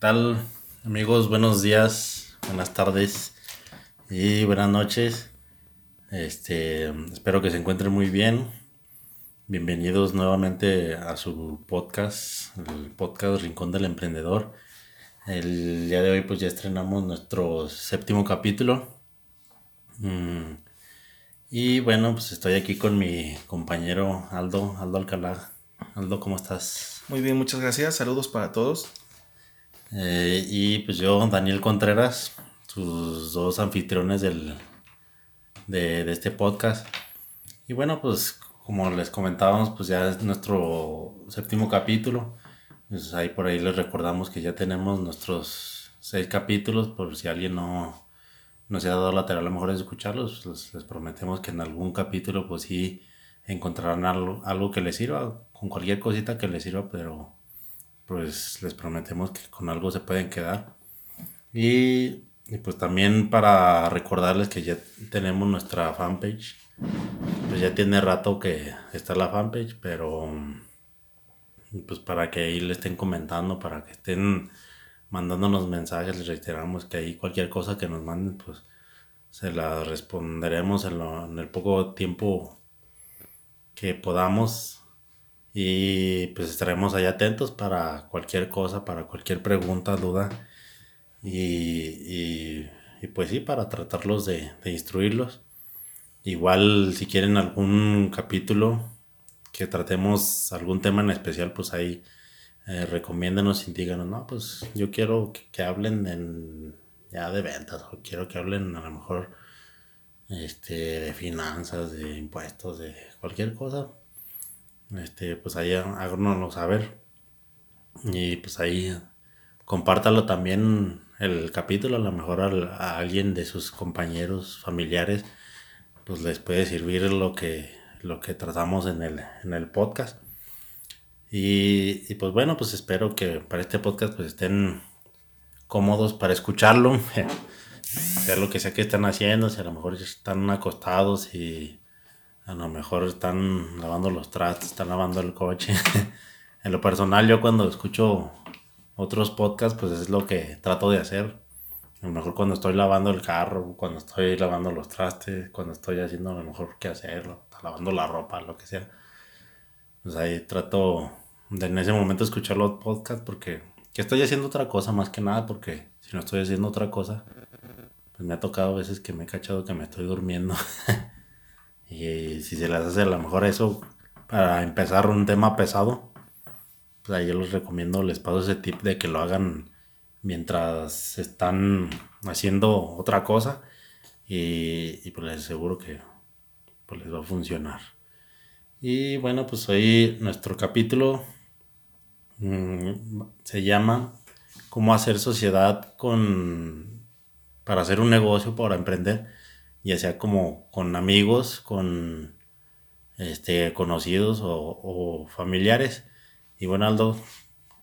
Tal amigos? Buenos días, buenas tardes y buenas noches. Este, espero que se encuentren muy bien. Bienvenidos nuevamente a su podcast, el podcast Rincón del Emprendedor. El día de hoy pues ya estrenamos nuestro séptimo capítulo. Mm, y bueno, pues estoy aquí con mi compañero Aldo, Aldo Alcalá. Aldo, ¿cómo estás? Muy bien, muchas gracias. Saludos para todos. Eh, y pues yo, Daniel Contreras, sus dos anfitriones del, de, de, este podcast. Y bueno, pues como les comentábamos, pues ya es nuestro séptimo capítulo. Pues ahí por ahí les recordamos que ya tenemos nuestros seis capítulos, por si alguien no, no se ha dado la tarea a lo mejor de escucharlos, pues les prometemos que en algún capítulo pues sí encontrarán algo, algo que les sirva, con cualquier cosita que les sirva, pero pues les prometemos que con algo se pueden quedar. Y y pues también para recordarles que ya tenemos nuestra fanpage. Pues ya tiene rato que está la fanpage, pero pues para que ahí le estén comentando, para que estén mandándonos mensajes, les reiteramos que ahí cualquier cosa que nos manden, pues se la responderemos en, en el poco tiempo que podamos. Y pues estaremos ahí atentos para cualquier cosa, para cualquier pregunta, duda y, y, pues sí, para tratarlos de, de, instruirlos. Igual si quieren algún capítulo que tratemos algún tema en especial, pues ahí eh, recomiéndenos y díganos, no, pues yo quiero que, que, hablen en, ya de ventas o quiero que hablen a lo mejor este, de finanzas, de impuestos, de cualquier cosa. Este, pues ahí háganoslo saber. Y pues ahí compártalo también el capítulo, a lo mejor a, alguien de sus compañeros, familiares, pues les puede servir lo que, lo que tratamos en el, en el podcast. Y, pues bueno, pues espero que para este podcast pues estén cómodos para escucharlo, sea lo que sea que están haciendo, si a lo mejor están acostados y a lo mejor están lavando los trastes, están lavando el coche. en lo personal yo cuando escucho otros podcasts, pues es lo que trato de hacer. A lo mejor cuando estoy lavando el carro, cuando estoy lavando los trastes, cuando estoy haciendo a lo mejor qué hacerlo, lavando la ropa, lo que sea. Pues ahí trato de en ese momento escuchar los podcasts porque que estoy haciendo otra cosa más que nada porque si no estoy haciendo otra cosa, pues me ha tocado a veces que me he cachado que me estoy durmiendo. y si se les hace a lo mejor eso para empezar un tema pesado, pues ahí yo les recomiendo, les paso ese tip de que lo hagan mientras están haciendo otra cosa y, y pues les aseguro que pues les va a funcionar. Y bueno, pues hoy nuestro capítulo mmm, se llama cómo hacer sociedad con para hacer un negocio, para emprender, ya sea como con amigos, con este, conocidos o, o familiares. Y bueno, Aldo,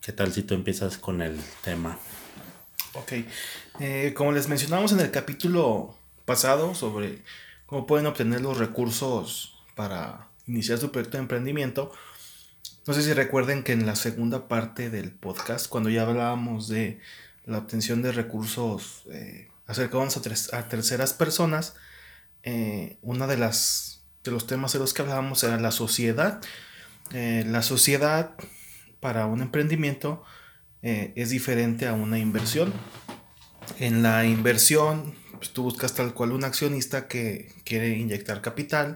¿qué tal si tú empiezas con el tema? Ok, eh, como les mencionamos en el capítulo pasado sobre cómo pueden obtener los recursos para iniciar su proyecto de emprendimiento, no sé si recuerden que en la segunda parte del podcast, cuando ya hablábamos de la obtención de recursos eh, acercados a, a, terceras personas, eh, una de las de los temas de los que hablábamos era la sociedad. Eh, la sociedad para un emprendimiento eh, es diferente a una inversión. En la inversión, pues, tú buscas tal cual un accionista que quiere inyectar capital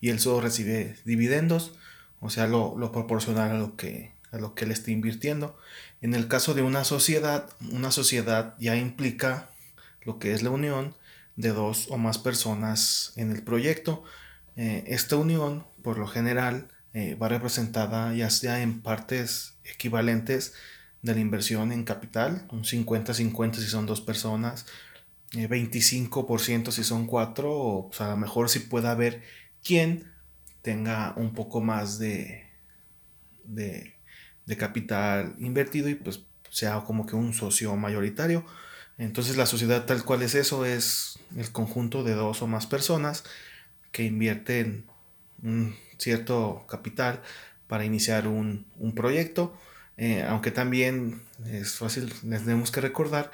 y él solo recibe dividendos, o sea, lo, lo proporcional a lo que a lo que él esté invirtiendo. En el caso de una sociedad, una sociedad ya implica lo que es la unión de dos o más personas en el proyecto. Eh, esta unión, por lo general, eh, va representada ya sea en partes equivalentes de la inversión en capital, un 50-50 si son dos personas, 25% eh, si son cuatro, o pues, a lo mejor si puede haber quien tenga un poco más de, de, de capital invertido y pues sea como que un socio mayoritario. Entonces la sociedad tal cual es eso, es el conjunto de dos o más personas que invierten un cierto capital para iniciar un, proyecto. Eh, aunque también es fácil, les tenemos que recordar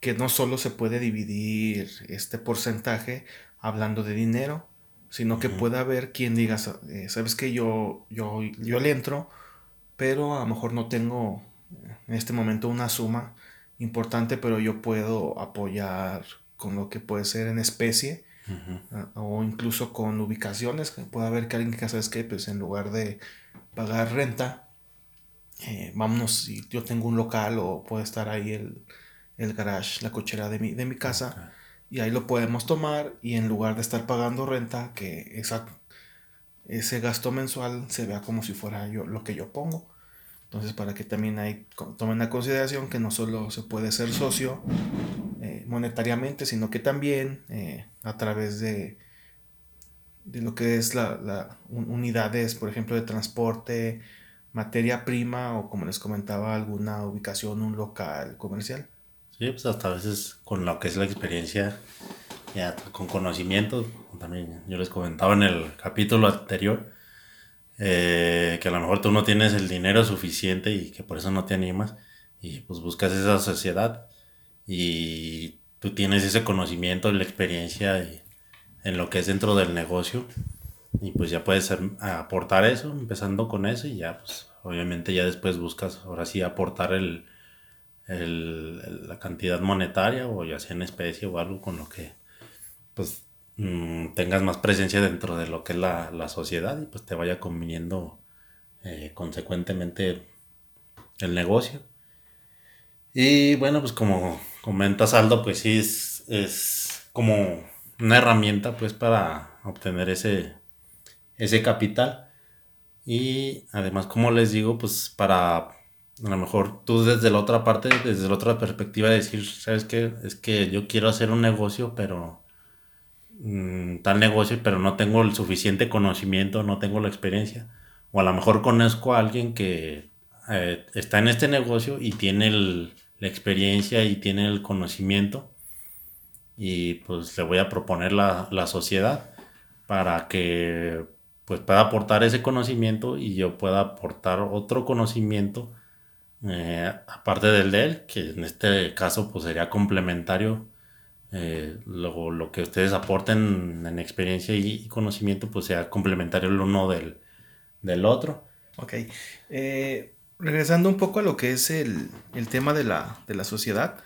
que no solo se puede dividir este porcentaje hablando de dinero, sino que puede haber quien diga, eh, sabes que yo, yo, yo le entro, pero a lo mejor no tengo en este momento una suma importante, pero yo puedo apoyar con lo que puede ser en especie o incluso con ubicaciones. Puede haber que alguien que sabes que pues en lugar de pagar renta, eh, vámonos, si yo tengo un local o puede estar ahí el, el garage, la cochera de mi, de mi casa, y ahí lo podemos tomar y en lugar de estar pagando renta, que esa, ese gasto mensual se vea como si fuera yo lo que yo pongo. Entonces, para que también hay, tomen la consideración que no solo se puede ser socio eh, monetariamente, sino que también eh, a través de, de lo que es la, la, unidades, por ejemplo, de transporte, materia prima o como les comentaba, alguna ubicación, un local comercial. Sí, pues hasta a veces con lo que es la experiencia, ya con conocimiento, también yo les comentaba en el capítulo anterior, eh, que a lo mejor tú no tienes el dinero suficiente y que por eso no te animas y pues buscas esa sociedad y tú tienes ese conocimiento, la experiencia en lo que es dentro del negocio y pues ya puedes aportar eso, empezando con eso y ya pues obviamente ya después buscas ahora sí aportar el, la cantidad monetaria o ya sea en especie o algo con lo que pues Mm, tengas más presencia dentro de lo que es la, sociedad y pues te vaya conviniendo eh, consecuentemente el negocio. Y bueno, pues como comentas Aldo, pues sí es, es como una herramienta pues para obtener ese, ese capital. Y además, como les digo, pues para a lo mejor tú desde la otra parte, desde la otra perspectiva, decir, ¿sabes qué? Es que yo quiero hacer un negocio, pero Mm, tal negocio, pero no tengo el suficiente conocimiento, no tengo la experiencia. O a lo mejor conozco a alguien que eh, está en este negocio y tiene la experiencia y tiene el conocimiento. Y pues le voy a proponer la, la sociedad para que pues pueda aportar ese conocimiento y yo pueda aportar otro conocimiento eh, aparte del de él, que en este caso pues sería complementario eh, lo, que ustedes aporten en experiencia y conocimiento pues sea complementario el uno del, del otro. Ok. Eh, regresando un poco a lo que es el, tema de la, sociedad,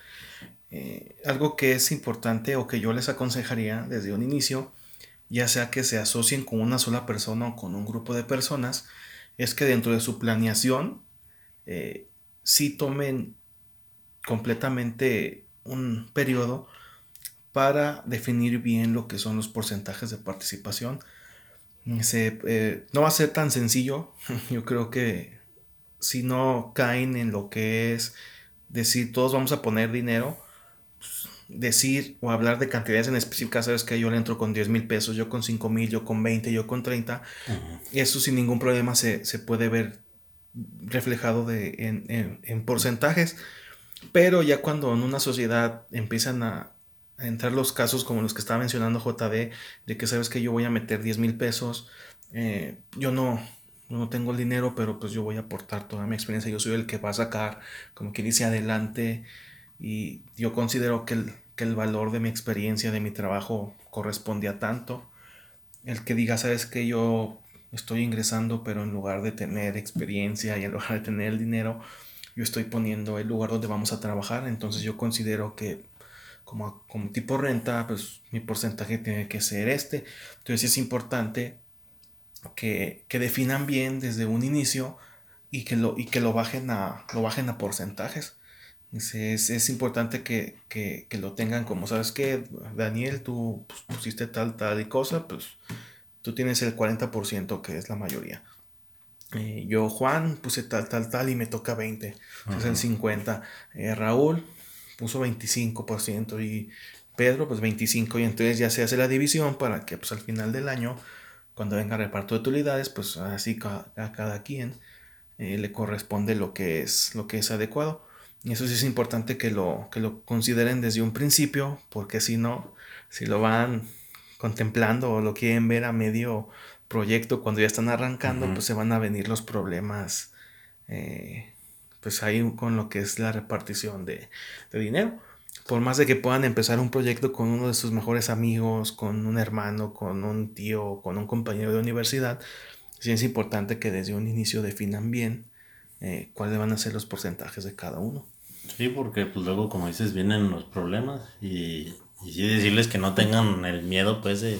eh, algo que es importante o que yo les aconsejaría desde un inicio, ya sea que se asocien con una sola persona o con un grupo de personas, es que dentro de su planeación sí tomen completamente un periodo para definir bien lo que son los porcentajes de participación. Eh, no va a ser tan sencillo. Yo creo que si no caen en lo que es decir todos vamos a poner dinero, pues, decir o hablar de cantidades en específicas, sabes que yo le entro con 10 mil pesos, yo con 5 mil, yo con 20, yo con 30, eso sin ningún problema se, puede ver reflejado de, en, en porcentajes. Pero ya cuando en una sociedad empiezan a, entrar los casos como los que estaba mencionando JD, de que sabes que yo voy a meter 10 mil pesos, eh, yo no, no tengo el dinero, pero pues yo voy a aportar toda mi experiencia, yo soy el que va a sacar, como que dice, adelante, y yo considero que el, que el valor de mi experiencia, de mi trabajo, corresponde a tanto. El que diga, sabes que yo estoy ingresando, pero en lugar de tener experiencia y en lugar de tener el dinero, yo estoy poniendo el lugar donde vamos a trabajar, entonces yo considero que como, como tipo renta, pues mi porcentaje tiene que ser este. Entonces es importante que, definan bien desde un inicio y que lo, y que lo, bajen, a, lo bajen a porcentajes. Es, es importante que, lo tengan como, ¿sabes que Daniel, tú pues, pusiste tal, tal y cosa, pues tú tienes el 40% que es la mayoría. eh, yo, Juan, puse tal, tal, tal y me toca 20. es el 50. Eh, Raúl puso 25% y Pedro, pues 25. Y entonces ya se hace la división para que pues al final del año, cuando venga reparto de utilidades, pues así a, cada quien eh, le corresponde lo que es, lo que es adecuado. Y eso sí es importante que lo, que lo consideren desde un principio, porque si no, si lo van contemplando o lo quieren ver a medio proyecto cuando ya están arrancando, pues se van a venir los problemas, eh, pues ahí con lo que es la repartición de, dinero. Por más de que puedan empezar un proyecto con uno de sus mejores amigos, con un hermano, con un tío, con un compañero de universidad, sí es importante que desde un inicio definan bien eh, cuáles van a ser los porcentajes de cada uno. Sí, porque pues luego, como dices, vienen los problemas y, y sí decirles que no tengan el miedo, pues, de,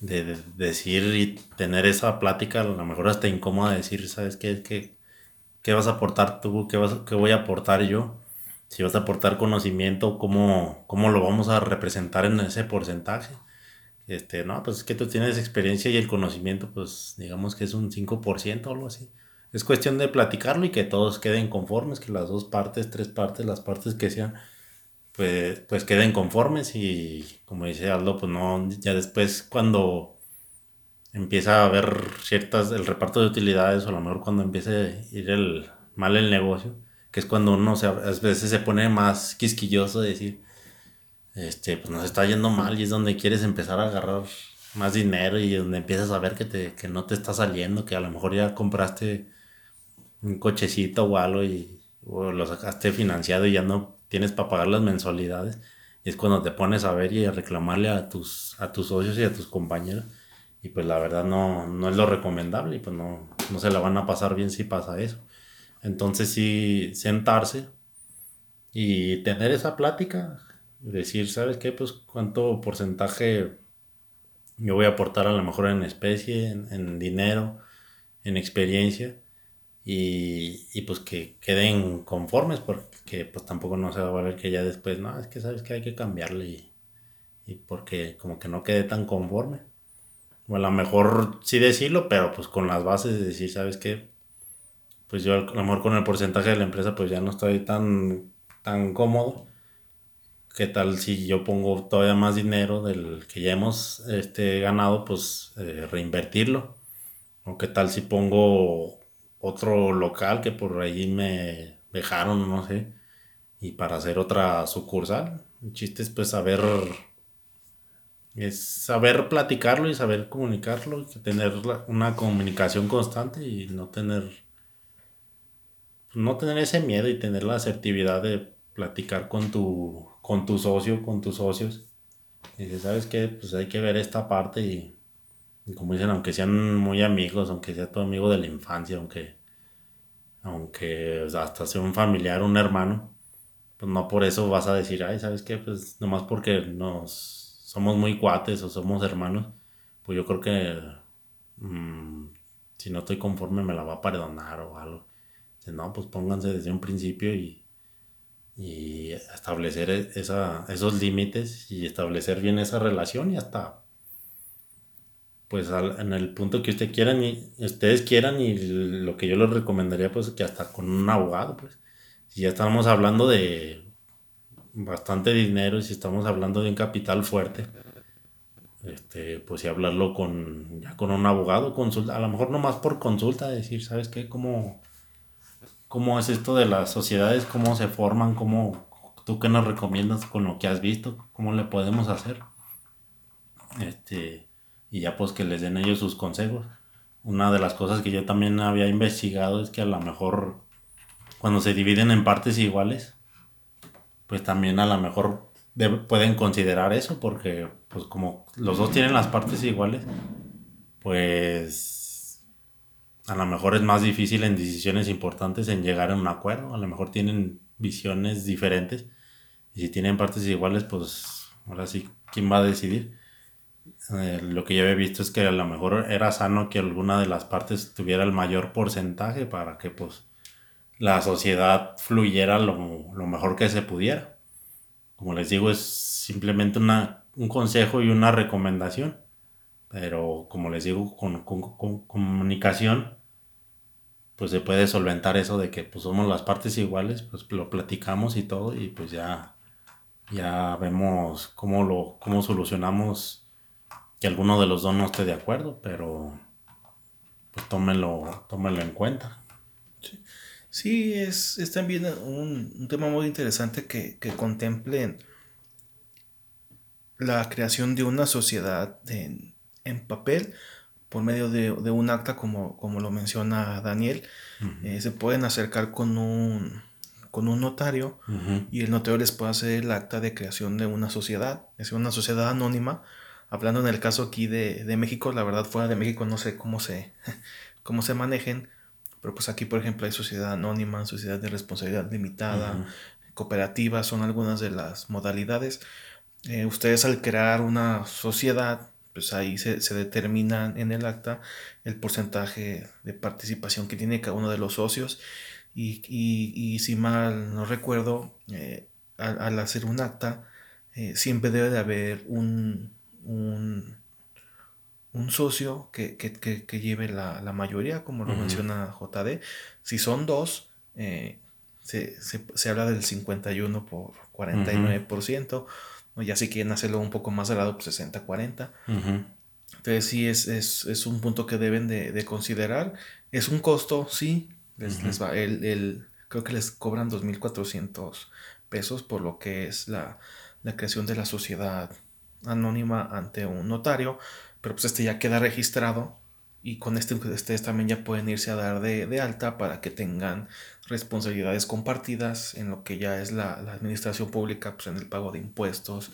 de, decir y tener esa plática, a lo mejor hasta incómoda, decir, ¿sabes qué? ¿Qué, qué vas a aportar tú? ¿Qué, vas, ¿Qué voy a aportar yo? Si vas a aportar conocimiento, ¿cómo, ¿cómo lo vamos a representar en ese porcentaje? Este, no, pues es que tú tienes experiencia y el conocimiento, pues digamos que es un 5% o algo así. Es cuestión de platicarlo y que todos queden conformes, que las dos partes, tres partes, las partes que sean, pues, pues queden conformes y como dice Aldo, pues no, ya después cuando empieza a haber ciertas, el reparto de utilidades o a lo mejor cuando empiece a ir el, mal el negocio, que es cuando uno a veces se pone más quisquilloso de decir, este, pues nos está yendo mal y es donde quieres empezar a agarrar más dinero y donde empiezas a ver que, te, que no te está saliendo, que a lo mejor ya compraste un cochecito o algo y o lo sacaste financiado y ya no tienes para pagar las mensualidades. Y es cuando te pones a ver y a reclamarle a tus, a tus socios y a tus compañeros. Y pues la verdad no, no es lo recomendable y pues no, no se la van a pasar bien si pasa eso. Entonces sí, sentarse y tener esa plática, decir, ¿sabes qué? Pues cuánto porcentaje yo voy a aportar a lo mejor en especie, en, dinero, en experiencia y, y, pues que queden conformes porque pues tampoco no se va a valer que ya después, no, es que sabes que hay que cambiarle y porque como que no quede tan conforme. O a lo mejor sí decirlo, pero pues con las bases de decir, ¿sabes qué? Pues yo a lo mejor con el porcentaje de la empresa pues ya no estoy tan, tan cómodo. ¿Qué tal si yo pongo todavía más dinero del que ya hemos este, ganado, pues eh, reinvertirlo? ¿O qué tal si pongo otro local que por ahí me dejaron, no sé, y para hacer otra sucursal. El chiste es pues saber, es saber platicarlo y saber comunicarlo, y tener una comunicación constante y no tener, no tener ese miedo y tener la asertividad de platicar con tu, con tu socio, con tus socios. Y sabes que pues hay que ver esta parte y como dicen, aunque sean muy amigos, aunque sea tu amigo de la infancia, aunque, aunque hasta sea un familiar, un hermano, pues no por eso vas a decir, ay, ¿sabes qué? Pues nomás porque nos somos muy cuates o somos hermanos, pues yo creo que mm, si no estoy conforme me la va a perdonar o algo. no, pues pónganse desde un principio y, y establecer e, esa, esos límites y establecer bien esa relación y hasta pues en el punto que usted quieran y ustedes quieran y lo que yo les recomendaría pues que hasta con un abogado pues si ya estamos hablando de bastante dinero y si estamos hablando de un capital fuerte este pues si hablarlo con ya con un abogado consulta a lo mejor no más por consulta decir sabes qué cómo cómo es esto de las sociedades cómo se forman cómo tú qué nos recomiendas con lo que has visto cómo le podemos hacer este y ya pues que les den ellos sus consejos. Una de las cosas que yo también había investigado es que a lo mejor cuando se dividen en partes iguales, pues también a lo mejor pueden considerar eso porque pues como los dos tienen las partes iguales, pues a lo mejor es más difícil en decisiones importantes en llegar a un acuerdo, a lo mejor tienen visiones diferentes y si tienen partes iguales, pues ahora sí, ¿quién va a decidir? Eh, lo que yo había visto es que a lo mejor era sano que alguna de las partes tuviera el mayor porcentaje para que pues la sociedad fluyera lo, mejor que se pudiera. Como les digo, es simplemente una, un consejo y una recomendación. Pero como les digo, con, comunicación pues se puede solventar eso de que pues somos las partes iguales, pues lo platicamos y todo y pues ya, ya vemos cómo lo, cómo solucionamos que alguno de los dos no esté de acuerdo, pero pues tómelo, tómelo en cuenta. Sí, es, es también un, tema muy interesante que, que contemplen la creación de una sociedad en, en papel por medio de, un acta como, como lo menciona Daniel. Eh, se pueden acercar con un, con un notario y el notario les puede hacer el acta de creación de una sociedad, es una sociedad anónima. Hablando en el caso aquí de, de México, la verdad fuera de México no sé cómo se, cómo se manejen, pero pues aquí por ejemplo hay sociedad anónima, sociedad de responsabilidad limitada, cooperativa, son algunas de las modalidades. Eh, ustedes al crear una sociedad pues ahí se, se determina en el acta el porcentaje de participación que tiene cada uno de los socios y, y, si mal no recuerdo, eh, al, hacer un acta, eh, siempre debe de haber un, un, un socio que, que, que, lleve la, la, mayoría, como lo menciona JD. Si son dos, eh, se, se, se, habla del 51 por 49% o ya si quieren hacerlo un poco más al lado, pues 60-40. Entonces sí es, es, un punto que deben de, considerar. Es un costo, sí. Les, va, el, creo que les cobran 2.400 pesos por lo que es la, la creación de la sociedad anónima ante un notario. Pero pues este ya queda registrado y con este ustedes también ya pueden irse a dar de, alta para que tengan responsabilidades compartidas en lo que ya es la, administración pública, pues en el pago de impuestos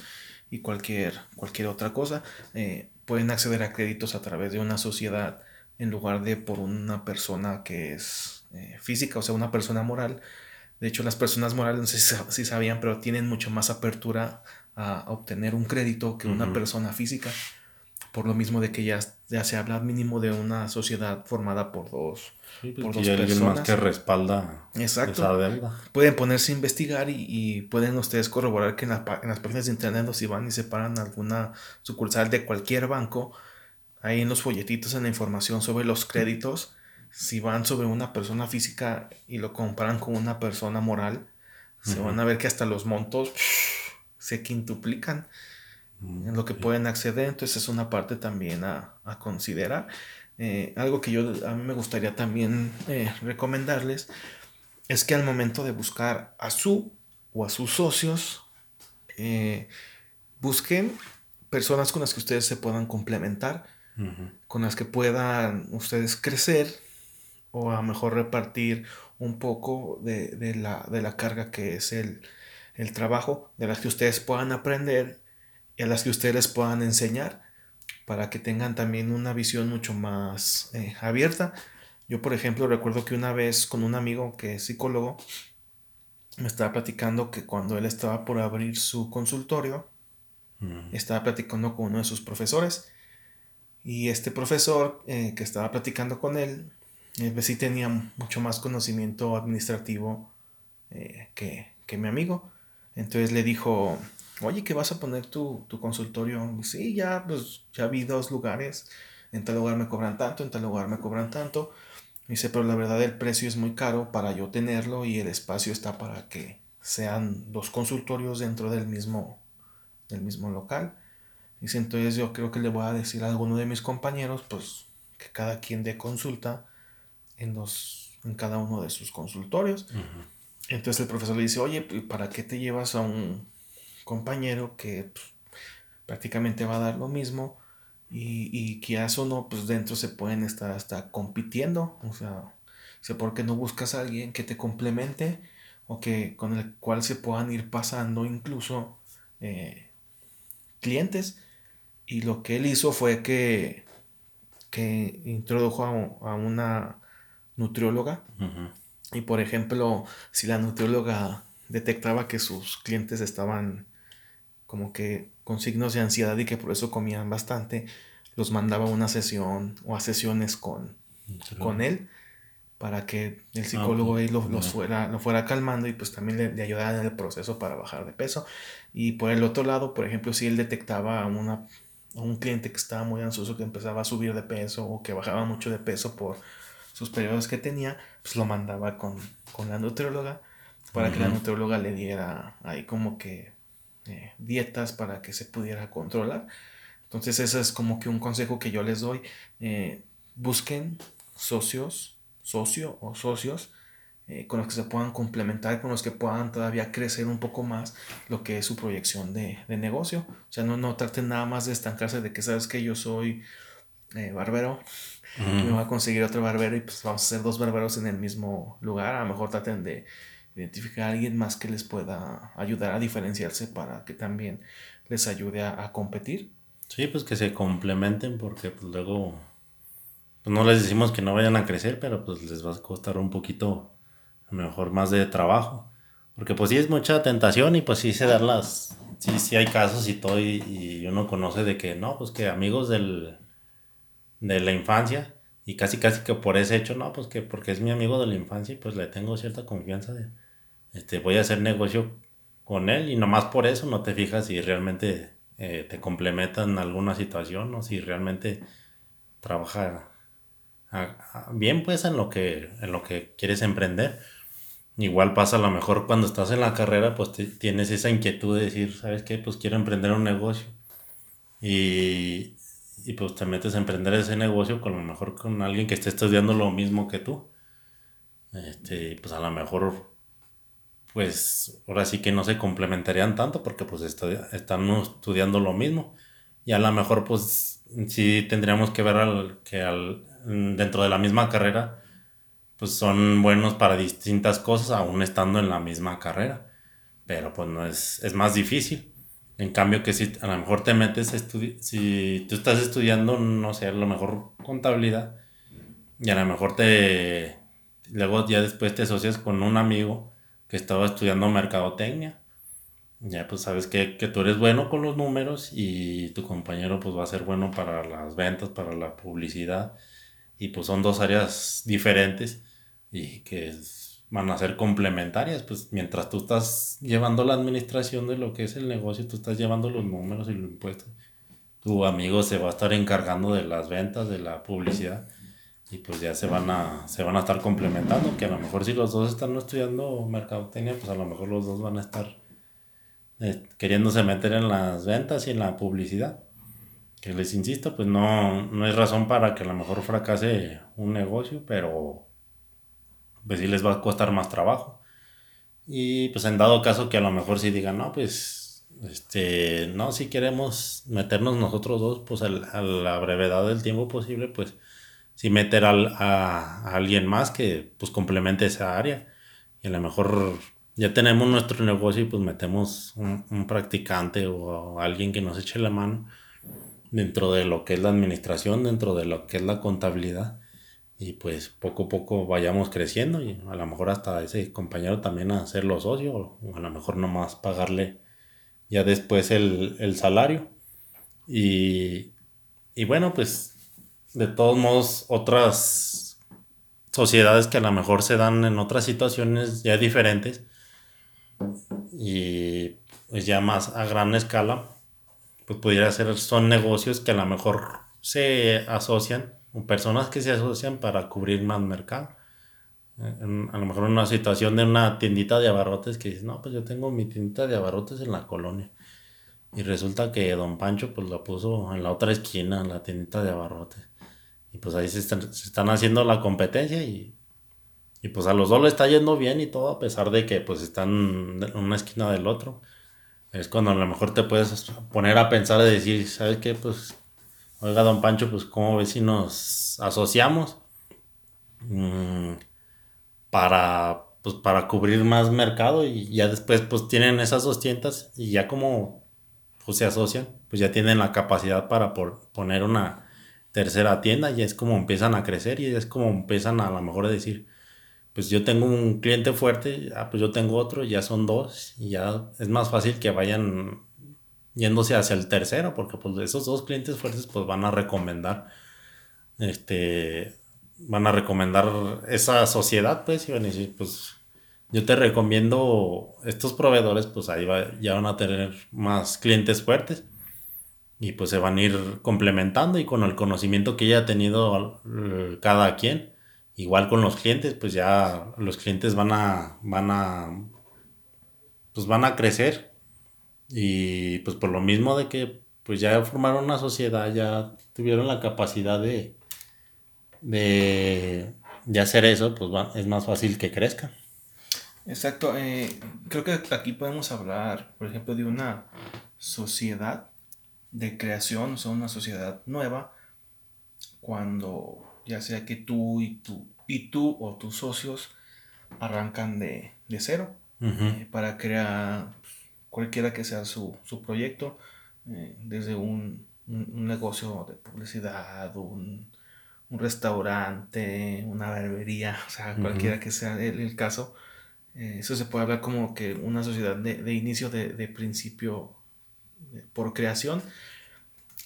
y cualquier, cualquier otra cosa. Eh, pueden acceder a créditos a través de una sociedad en lugar de por una persona que es eh, física, o sea, una persona moral. De hecho, las personas morales, no sé si, sabían, pero tienen mucho más apertura a, obtener un crédito que una persona física por lo mismo de que ya, ya se habla mínimo de una sociedad formada por dos, pues por dos personas. más que respalda Exacto. esa deuda. Pueden ponerse a investigar y, pueden ustedes corroborar que en, en, las páginas de internet, si van y separan alguna sucursal de cualquier banco, ahí en los folletitos en la información sobre los créditos, si van sobre una persona física y lo comparan con una persona moral, se van a ver que hasta los montos se quintuplican en lo que pueden acceder, entonces es una parte también a, considerar. Eh, algo que yo a mí me gustaría también eh, recomendarles es que al momento de buscar a su o a sus socios, eh, busquen personas con las que ustedes se puedan complementar, con las que puedan ustedes crecer o a lo mejor repartir un poco de, la, de la, carga que es el, el trabajo, de las que ustedes puedan aprender y a las que ustedes les puedan enseñar para que tengan también una visión mucho más eh, abierta. Yo, por ejemplo, recuerdo que una vez con un amigo que es psicólogo, me estaba platicando que cuando él estaba por abrir su consultorio, mm. estaba platicando con uno de sus profesores. Y este profesor eh, que estaba platicando con él, eh, pues sí tenía mucho más conocimiento administrativo que, que mi amigo. Entonces le dijo, oye, ¿qué vas a poner tu, tu consultorio? sí, ya, pues ya vi dos lugares, en tal lugar me cobran tanto, en tal lugar me cobran tanto. Dice, pero la verdad el precio es muy caro para yo tenerlo y el espacio está para que sean dos consultorios dentro del mismo, del mismo local. Dice, entonces yo creo que le voy a decir a alguno de mis compañeros, pues que cada quien dé consulta en, los, en cada uno de sus consultorios. Entonces el profesor le dice, oye, ¿para qué te llevas a un compañero que pues, prácticamente va a dar lo mismo y, y que o no, pues dentro se pueden estar hasta compitiendo, o sea, sé por qué no buscas a alguien que te complemente o que con el cual se puedan ir pasando incluso eh, clientes y lo que él hizo fue que, que introdujo a, una nutrióloga y por ejemplo si la nutrióloga detectaba que sus clientes estaban como que con signos de ansiedad y que por eso comían bastante, los mandaba a una sesión o a sesiones con, con él para que el psicólogo ahí lo, fuera, lo fuera calmando y pues también le, ayudara en el proceso para bajar de peso. Y por el otro lado, por ejemplo, si él detectaba a, una, a un cliente que estaba muy ansioso, que empezaba a subir de peso o que bajaba mucho de peso por, sus periodos que tenía, pues lo mandaba con, con la nutrióloga para que la nutrióloga le diera ahí como que eh, dietas para que se pudiera controlar. Entonces ese es como que un consejo que yo les doy. Eh, busquen socios, socio o socios eh, con los que se puedan complementar, con los que puedan todavía crecer un poco más lo que es su proyección de, negocio. O sea, no, no traten nada más de estancarse de que sabes que yo soy barbero, me voy a conseguir otro barbero y pues vamos a ser dos barberos en el mismo lugar. A lo mejor traten de identificar a alguien más que les pueda ayudar a diferenciarse para que también les ayude a, competir. Sí, pues que se complementen porque pues luego pues no les decimos que no vayan a crecer, pero pues les va a costar un poquito a lo mejor más de trabajo. Porque pues sí es mucha tentación y pues sí se dan las... Sí, sí hay casos y todo y, y uno conoce de que no, pues que amigos del, de la infancia y casi casi que por ese hecho, no, pues que porque es mi amigo de la infancia y pues le tengo cierta confianza de, este, voy a hacer negocio con él y nomás por eso no te fijas si realmente eh, te complementan en alguna situación o si realmente trabaja bien pues en lo que en lo que quieres emprender igual pasa a lo mejor cuando estás en la carrera pues tienes esa inquietud de decir sabes qué pues quiero emprender un negocio. Y, y pues te metes a emprender ese negocio con lo mejor con alguien que esté estudiando lo mismo que tú este pues a lo mejor pues ahora sí que no se complementarían tanto porque pues están estudiando lo mismo. Y a lo mejor pues sí tendríamos que ver al, que al, dentro de la misma carrera pues son buenos para distintas cosas aún estando en la misma carrera. Pero pues no es, es más difícil. En cambio que si a lo mejor te metes a si tú estás estudiando, no sé, a lo mejor contabilidad y a lo mejor te, luego ya después te asocias con un amigo que estaba estudiando mercadotecnia. Ya pues sabes que, que, tú eres bueno con los números y tu compañero pues va a ser bueno para las ventas, para la publicidad. Y pues son dos áreas diferentes y que van a ser complementarias. Pues mientras tú estás llevando la administración de lo que es el negocio, tú estás llevando los números y los impuestos. Tu amigo se va a estar encargando de las ventas, de la publicidad y pues ya se van a se van a estar complementando que a lo mejor si los dos están estudiando mercadotecnia pues a lo mejor los dos van a estar eh, queriéndose meter en las ventas y en la publicidad que les insisto pues no no es razón para que a lo mejor fracase un negocio pero pues sí les va a costar más trabajo y pues en dado caso que a lo mejor si digan no pues este no si queremos meternos nosotros dos pues a la brevedad del tiempo posible pues si meter a, alguien más que pues complemente esa área. Y a lo mejor ya tenemos nuestro negocio y pues metemos un, practicante o alguien que nos eche la mano dentro de lo que es la administración, dentro de lo que es la contabilidad. Y pues poco a poco vayamos creciendo y a lo mejor hasta ese compañero también a hacerlo socio o a lo mejor nomás pagarle ya después el, el salario. Y, y bueno, pues de todos modos, otras sociedades que a lo mejor se dan en otras situaciones ya diferentes y pues ya más a gran escala, pues pudiera ser, son negocios que a lo mejor se asocian, o personas que se asocian para cubrir más mercado. a lo mejor una situación de una tiendita de abarrotes que dice, no, pues yo tengo mi tiendita de abarrotes en la colonia. Y resulta que don Pancho pues la puso en la otra esquina, en la tiendita de abarrotes. Y pues ahí se están, haciendo la competencia y, y, pues a los dos le está yendo bien y todo, a pesar de que pues están en una esquina del otro. Es cuando a lo mejor te puedes poner a pensar y decir, ¿sabes qué? Pues, oiga, don Pancho, pues cómo ves si nos asociamos mm, para, pues, para cubrir más mercado y ya después pues tienen esas dos tiendas y ya como pues, se asocian, pues ya tienen la capacidad para por poner una tercera tienda y es como empiezan a crecer y es como empiezan a, a lo mejor a decir, pues yo tengo un cliente fuerte, ah, pues yo tengo otro, ya son dos y ya es más fácil que vayan yéndose hacia el tercero porque pues esos dos clientes fuertes pues van a recomendar este van a recomendar esa sociedad pues y van a decir pues yo te recomiendo estos proveedores pues ahí va, ya van a tener más clientes fuertes. Y pues se van a ir complementando y con el conocimiento que ya ha tenido cada quien igual con los clientes, pues ya los clientes van a, van a, pues van a crecer y pues por lo mismo de que pues ya formaron una sociedad, ya tuvieron la capacidad de, de, hacer eso, pues es más fácil que crezcan. Exacto, eh, creo que aquí podemos hablar, por ejemplo, de una sociedad de creación, o sea, una sociedad nueva, cuando ya sea que tú y tú, y tú o tus socios arrancan de, cero eh, para crear cualquiera que sea su, proyecto, eh, desde un, negocio de publicidad, un, restaurante, una barbería, o sea, cualquiera que sea el, caso. Eh, eso se puede hablar como que una sociedad de, inicio, de, de principio por creación.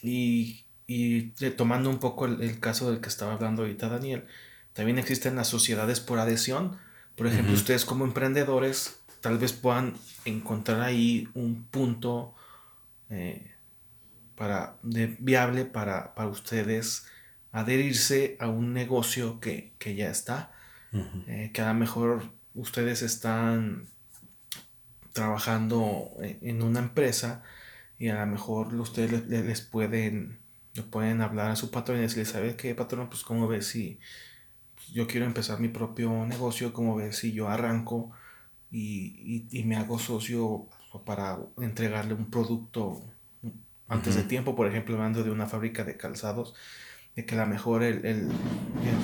Y y tomando un poco el, caso del que estaba hablando ahorita Daniel, también existen las sociedades por adhesión. Por ejemplo, ustedes como emprendedores tal vez puedan encontrar ahí un punto eh, para, viable para, ustedes adherirse a un negocio que, ya está, eh, que a lo mejor ustedes están trabajando en una empresa y a lo mejor ustedes les pueden pueden hablar a su patrón y decirle, ¿sabes qué, patrón? Pues cómo ves si yo quiero empezar mi propio negocio, cómo ves si yo arranco y, me hago socio para entregarle un producto antes de tiempo, por ejemplo, hablando de una fábrica de calzados, de que a lo mejor el, el,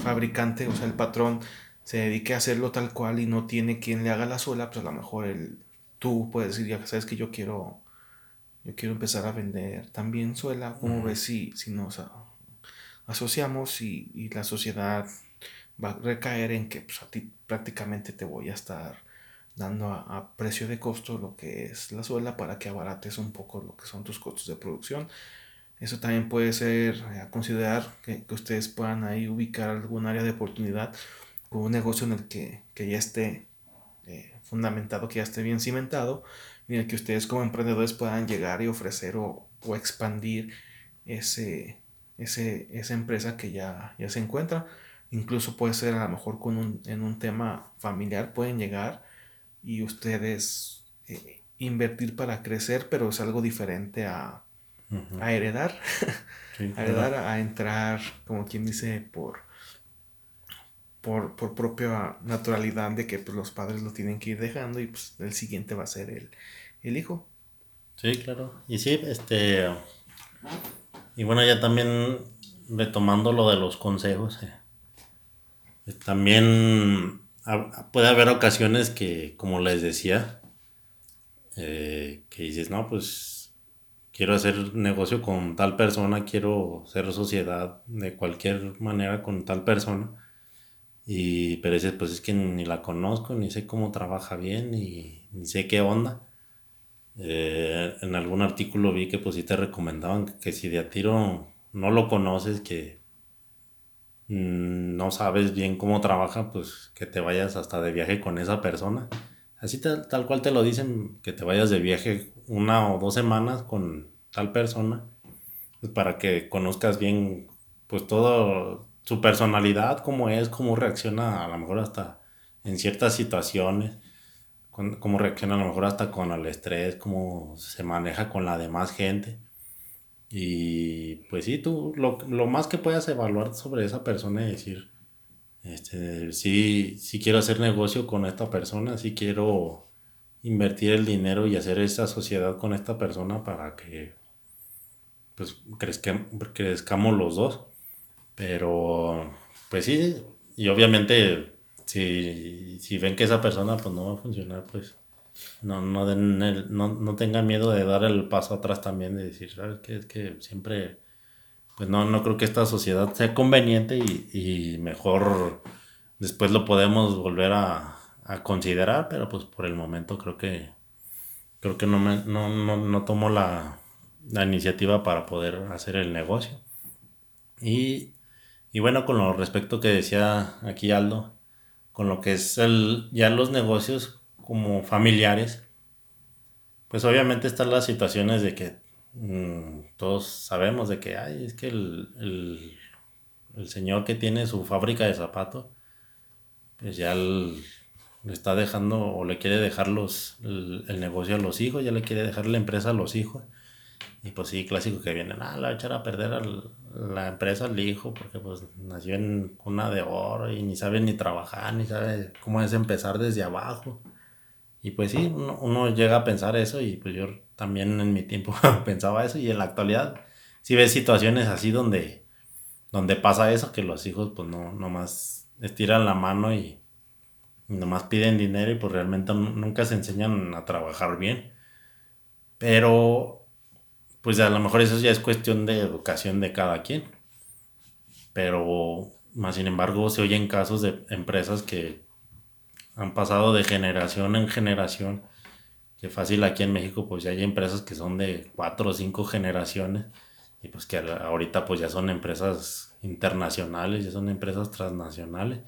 fabricante, o sea, el patrón, se dedique a hacerlo tal cual y no tiene quien le haga la suela, pues a lo mejor el, tú puedes decir, ya sabes que yo quiero yo quiero empezar a vender también suela. ¿Cómo ves si, si nos asociamos y, la sociedad va a recaer en que pues, a ti prácticamente te voy a estar dando a, precio de costo lo que es la suela para que abarates un poco lo que son tus costos de producción. Eso también puede ser eh, a considerar que, ustedes puedan ahí ubicar algún área de oportunidad con un negocio en el que, ya esté eh, fundamentado, que ya esté bien cimentado en el que ustedes como emprendedores puedan llegar y ofrecer o, expandir ese, ese, esa empresa que ya, ya se encuentra. Incluso puede ser a lo mejor con un, en un tema familiar, pueden llegar y ustedes eh, invertir para crecer, pero es algo diferente a, a heredar. a heredar, a entrar, como quien dice, por, por, por propia naturalidad de que pues, los padres lo tienen que ir dejando y pues el siguiente va a ser el, el hijo. Sí, claro. Y sí, este... Y bueno, ya también retomando lo de los consejos, eh, también puede haber ocasiones que, como les decía, eh, que dices, no, pues quiero hacer negocio con tal persona, quiero ser sociedad de cualquier manera con tal persona. Y, pero dices, pues es que ni la conozco, ni sé cómo trabaja bien, ni, ni sé qué onda. Eh, en algún artículo vi que pues sí te recomendaban que si de a tiro no lo conoces, que mm, no sabes bien cómo trabaja, pues que te vayas hasta de viaje con esa persona. Así tal, tal cual te lo dicen, que te vayas de viaje una o dos semanas con tal persona, pues para que conozcas bien pues todo su personalidad, cómo es, cómo reacciona a lo mejor hasta en ciertas situaciones cómo reacciona a lo mejor hasta con el estrés, cómo se maneja con la demás gente. Y pues sí, tú lo, más que puedas evaluar sobre esa persona y decir, este, sí, quiero hacer negocio con esta persona, sí quiero invertir el dinero y hacer esta sociedad con esta persona para que pues crezcamos los dos. Pero pues sí, y obviamente si, si ven que esa persona pues no va a funcionar, pues no, no, den no, no tengan miedo de dar el paso atrás también, de decir, ¿sabes qué? Es que siempre, pues no, no creo que esta sociedad sea conveniente y, mejor después lo podemos volver a, considerar, pero pues por el momento creo que creo que no, me, no, no, tomo la, la, iniciativa para poder hacer el negocio. Y, y bueno, con lo respecto que decía aquí Aldo, con lo que es el, ya los negocios como familiares, pues obviamente están las situaciones de que mm, todos sabemos de que, ay, es que el, el, señor que tiene su fábrica de zapatos, pues ya le está dejando o le quiere dejar los, el, negocio a los hijos, ya le quiere dejar la empresa a los hijos. Y pues sí, clásico que vienen, ah, la va a echar a perder al, la empresa al hijo porque pues nació en cuna de oro y ni sabe ni trabajar, ni sabe cómo es empezar desde abajo. Y pues sí, uno, uno llega a pensar eso y pues yo también en mi tiempo pensaba eso y en la actualidad sí ves situaciones así donde, donde pasa eso, que los hijos pues no, nomás estiran la mano y, y nomás piden dinero y pues realmente nunca se enseñan a trabajar bien. Pero pues a lo mejor eso ya es cuestión de educación de cada quien. Pero más sin embargo se oyen casos de empresas que han pasado de generación en generación. Que fácil aquí en México pues ya hay empresas que son de cuatro o cinco generaciones. Y pues que ahorita pues ya son empresas internacionales, ya son empresas transnacionales.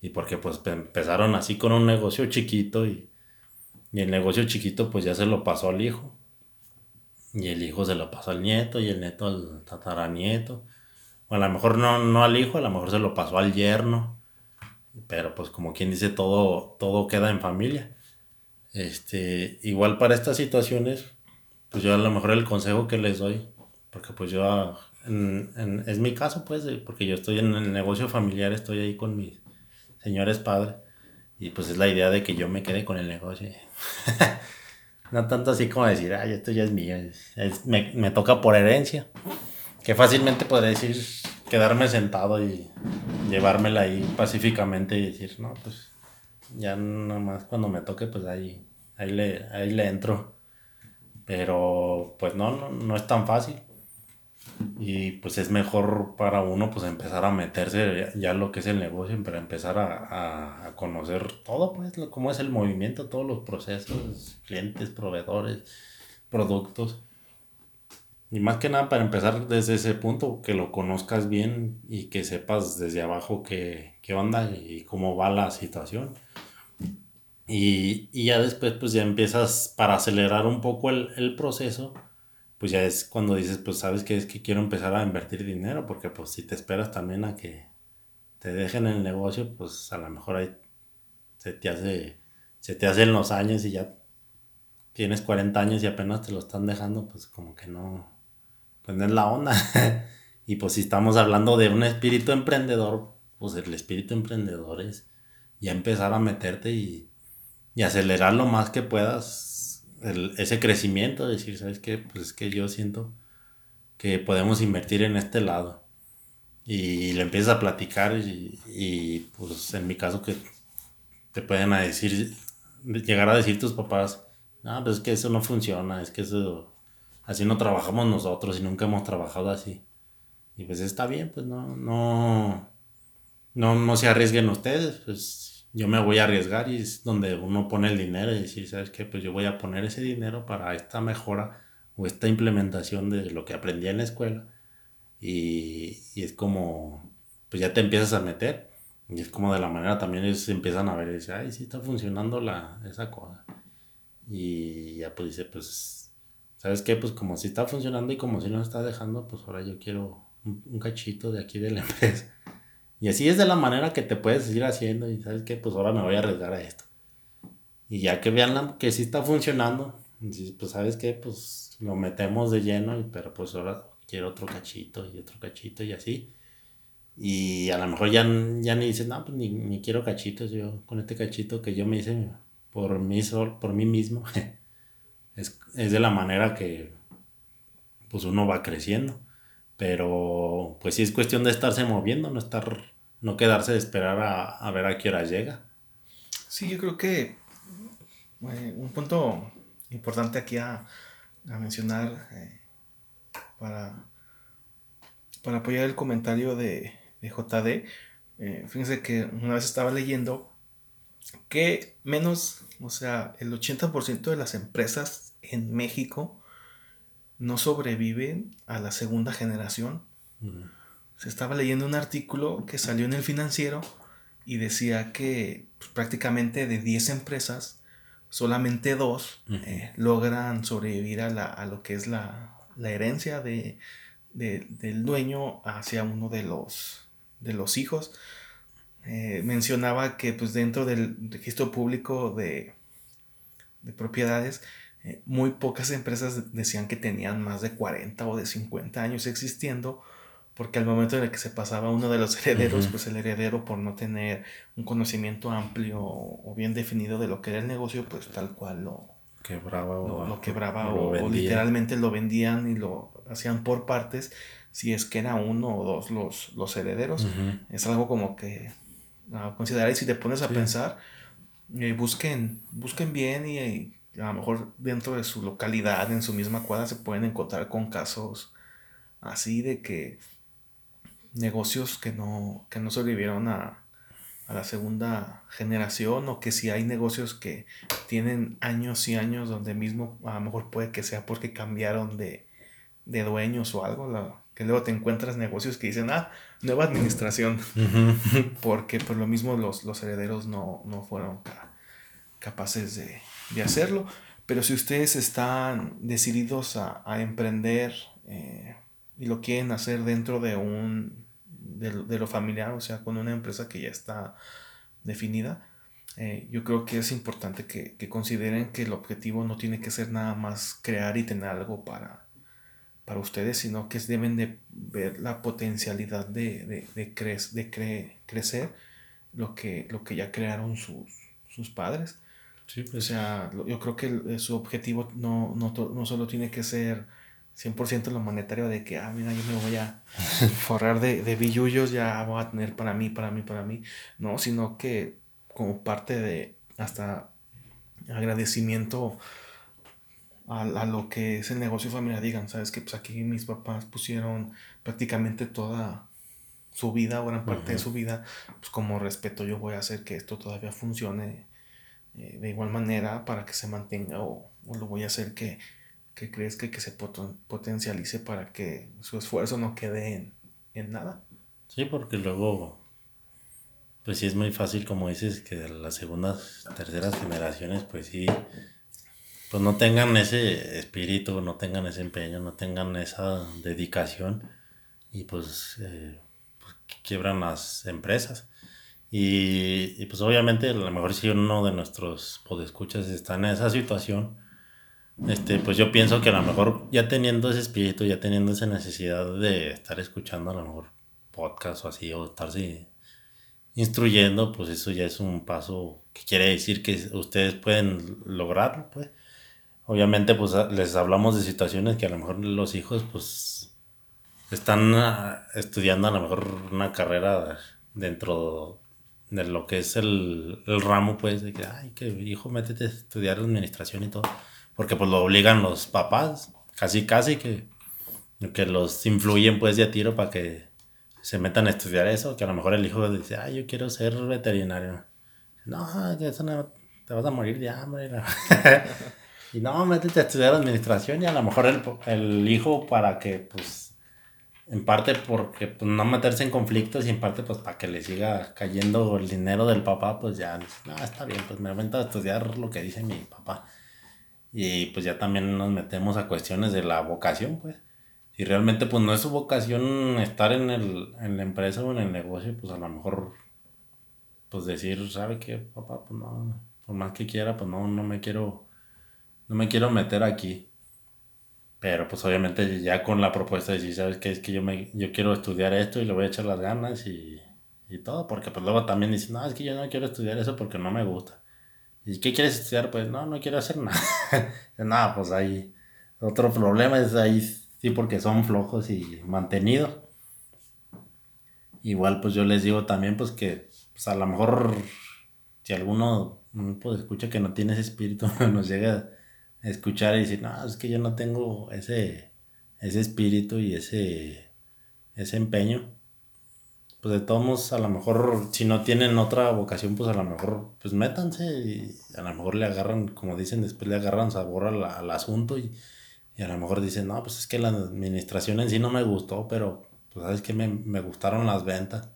Y porque pues empezaron así con un negocio chiquito y, y el negocio chiquito pues ya se lo pasó al hijo y el hijo se lo pasó al nieto y el nieto al tataranieto. O a lo mejor no, no al hijo, a lo mejor se lo pasó al yerno. Pero pues como quien dice, todo, todo queda en familia. Este, igual para estas situaciones, pues yo a lo mejor el consejo que les doy, porque pues yo, en, es mi caso pues, porque yo estoy en el negocio familiar, estoy ahí con mis señores padres, y pues es la idea de que yo me quede con el negocio. No tanto así como decir, ay, esto ya es mío, me, toca por herencia. Que fácilmente podría decir, quedarme sentado y llevármela ahí pacíficamente y decir, no, pues ya nomás cuando me toque, pues ahí, ahí, le, ahí le entro. Pero pues no, no, no es tan fácil y pues es mejor para uno pues empezar a meterse ya lo que es el negocio, para empezar a, a, conocer todo, pues cómo es el movimiento, todos los procesos, clientes, proveedores, productos. Y más que nada para empezar desde ese punto, que lo conozcas bien y que sepas desde abajo qué, qué onda y cómo va la situación. Y, y, ya después pues ya empiezas para acelerar un poco el, el proceso pues ya es cuando dices, pues sabes que es que quiero empezar a invertir dinero, porque pues si te esperas también a que te dejen el negocio, pues a lo mejor ahí se te hace, se te hacen los años y ya tienes 40 años y apenas te lo están dejando, pues como que no, pues no es la onda. y pues si estamos hablando de un espíritu emprendedor, pues el espíritu emprendedor es ya empezar a meterte y, y acelerar lo más que puedas ese crecimiento, decir, ¿sabes qué? Pues es que yo siento que podemos invertir en este lado. Y le empiezas a platicar y, pues en mi caso que te pueden decir, llegar a decir tus papás, no, pues es que eso no funciona, es que eso, así no trabajamos nosotros y nunca hemos trabajado así. Y pues está bien, pues no, no, no, no se arriesguen ustedes, pues yo me voy a arriesgar y es donde uno pone el dinero y decir, ¿sabes qué? Pues yo voy a poner ese dinero para esta mejora o esta implementación de lo que aprendí en la escuela. Y, y es como, pues ya te empiezas a meter. Y es como de la manera también ellos empiezan a ver y dicen, ay, sí está funcionando la, esa cosa. Y ya pues dice, pues, ¿sabes qué? Pues como si está funcionando y como si no está dejando, pues ahora yo quiero un, un cachito de aquí de la empresa. Y así es de la manera que te puedes ir haciendo y sabes que pues ahora me voy a arriesgar a esto. Y ya que vean que sí está funcionando, pues sabes que pues lo metemos de lleno, y, pero pues ahora quiero otro cachito y otro cachito y así. Y a lo mejor ya, ya ni dices, no, pues ni, ni quiero cachitos, yo con este cachito que yo me hice por mí, por mí mismo, es, es de la manera que pues uno va creciendo. Pero pues sí es cuestión de estarse moviendo, no estar no quedarse de esperar a, ver a qué hora llega. Sí, yo creo que eh, un punto importante aquí a, mencionar eh, para, para apoyar el comentario de, de JD, eh, fíjense que una vez estaba leyendo que menos, o sea, el 80% de las empresas en México no sobreviven a la segunda generación. Se estaba leyendo un artículo que salió en el financiero y decía que pues, prácticamente de 10 empresas, solamente dos eh, logran sobrevivir a, la, a, lo que es la, la herencia de, de, del dueño hacia uno de los, de los hijos. Eh, mencionaba que pues dentro del registro público de, de propiedades, eh, muy pocas empresas decían que tenían más de 40 o de 50 años existiendo, porque al momento en el que se pasaba uno de los herederos, pues el heredero por no tener un conocimiento amplio o bien definido de lo que era el negocio, pues tal cual lo quebraba o lo, quebraba o, literalmente lo vendían y lo hacían por partes si es que era uno o dos los, los herederos. Es algo como que a considerar y si te pones a pensar, eh, busquen, busquen bien y, a lo mejor dentro de su localidad, en su misma cuadra, se pueden encontrar con casos así de que negocios que no, que no sobrevivieron a, a la segunda generación o que si hay negocios que tienen años y años donde mismo a lo mejor puede que sea porque cambiaron de, de dueños o algo, que luego te encuentras negocios que dicen, ah, nueva administración, porque por lo mismo los, los herederos no, no fueron capaces de, de, hacerlo. Pero si ustedes están decididos a, a emprender eh, y lo quieren hacer dentro de un de, lo familiar, o sea, con una empresa que ya está definida, eh, yo creo que es importante que, consideren que el objetivo no tiene que ser nada más crear y tener algo para, para ustedes, sino que deben de ver la potencialidad de, de, de, de crecer lo que, lo que ya crearon sus, sus padres. Pues. O sea, yo creo que su objetivo no, no, no solo tiene que ser 100% lo monetario de que, ah, mira, yo me voy a forrar de, de billullos, ya voy a tener para mí, para mí, para mí. No, sino que como parte de hasta agradecimiento a, lo que es el negocio familiar, digan, sabes que pues aquí mis papás pusieron prácticamente toda su vida o gran parte de su vida, pues como respeto yo voy a hacer que esto todavía funcione eh, de igual manera para que se mantenga o, o lo voy a hacer que que crees que, se potencialice para que su esfuerzo no quede en, nada. Sí, porque luego, pues sí es muy fácil, como dices, que las segundas, terceras generaciones, pues sí, pues no tengan ese espíritu, no tengan ese empeño, no tengan esa dedicación y pues, eh, pues quiebran las empresas. Y, y, pues obviamente a lo mejor si uno de nuestros podescuchas está en esa situación, este, pues yo pienso que a lo mejor ya teniendo ese espíritu, ya teniendo esa necesidad de estar escuchando a lo mejor podcast o así, o estarse instruyendo, pues eso ya es un paso que quiere decir que ustedes pueden lograrlo, pues. Obviamente, pues les hablamos de situaciones que a lo mejor los hijos, pues, están ah, estudiando a lo mejor una carrera dentro de lo que es el, el ramo, pues, de que, ay, que hijo, métete a estudiar administración y todo porque pues lo obligan los papás, casi casi que, que los influyen pues de a tiro para que se metan a estudiar eso, que a lo mejor el hijo dice, ay, yo quiero ser veterinario. No, eso no, te vas a morir de hambre. y no, métete a estudiar administración y a lo mejor el, el hijo para que pues en parte porque pues, no meterse en conflictos y en parte pues para que le siga cayendo el dinero del papá, pues ya, no, está bien, pues me avento a estudiar lo que dice mi papá. Y pues ya también nos metemos a cuestiones de la vocación, pues. Si realmente pues no es su vocación estar en, el, en la empresa o en el negocio, pues a lo mejor pues decir, ¿sabe qué, papá? Pues no, por más que quiera, pues no, no me quiero, no me quiero meter aquí. Pero pues obviamente ya con la propuesta de decir, ¿sabes qué? Es que yo, me, yo quiero estudiar esto y le voy a echar las ganas y, y todo, porque pues luego también dicen, no, es que yo no quiero estudiar eso porque no me gusta. ¿Y qué quieres estudiar? Pues no, no quiero hacer nada. nada, pues hay otro problema es ahí sí porque son flojos y mantenidos. Igual pues yo les digo también pues que pues a lo mejor si alguno pues escucha que no tiene ese espíritu nos llega escuchar y decir, no, es que yo no tengo ese, ese espíritu y ese, ese empeño pues de todos modos, a lo mejor, si no tienen otra vocación, pues a lo mejor, pues métanse y a lo mejor le agarran, como dicen, después le agarran sabor al, asunto y, a lo mejor dicen, no, pues es que la administración en sí no me gustó, pero pues sabes que me, me gustaron las ventas.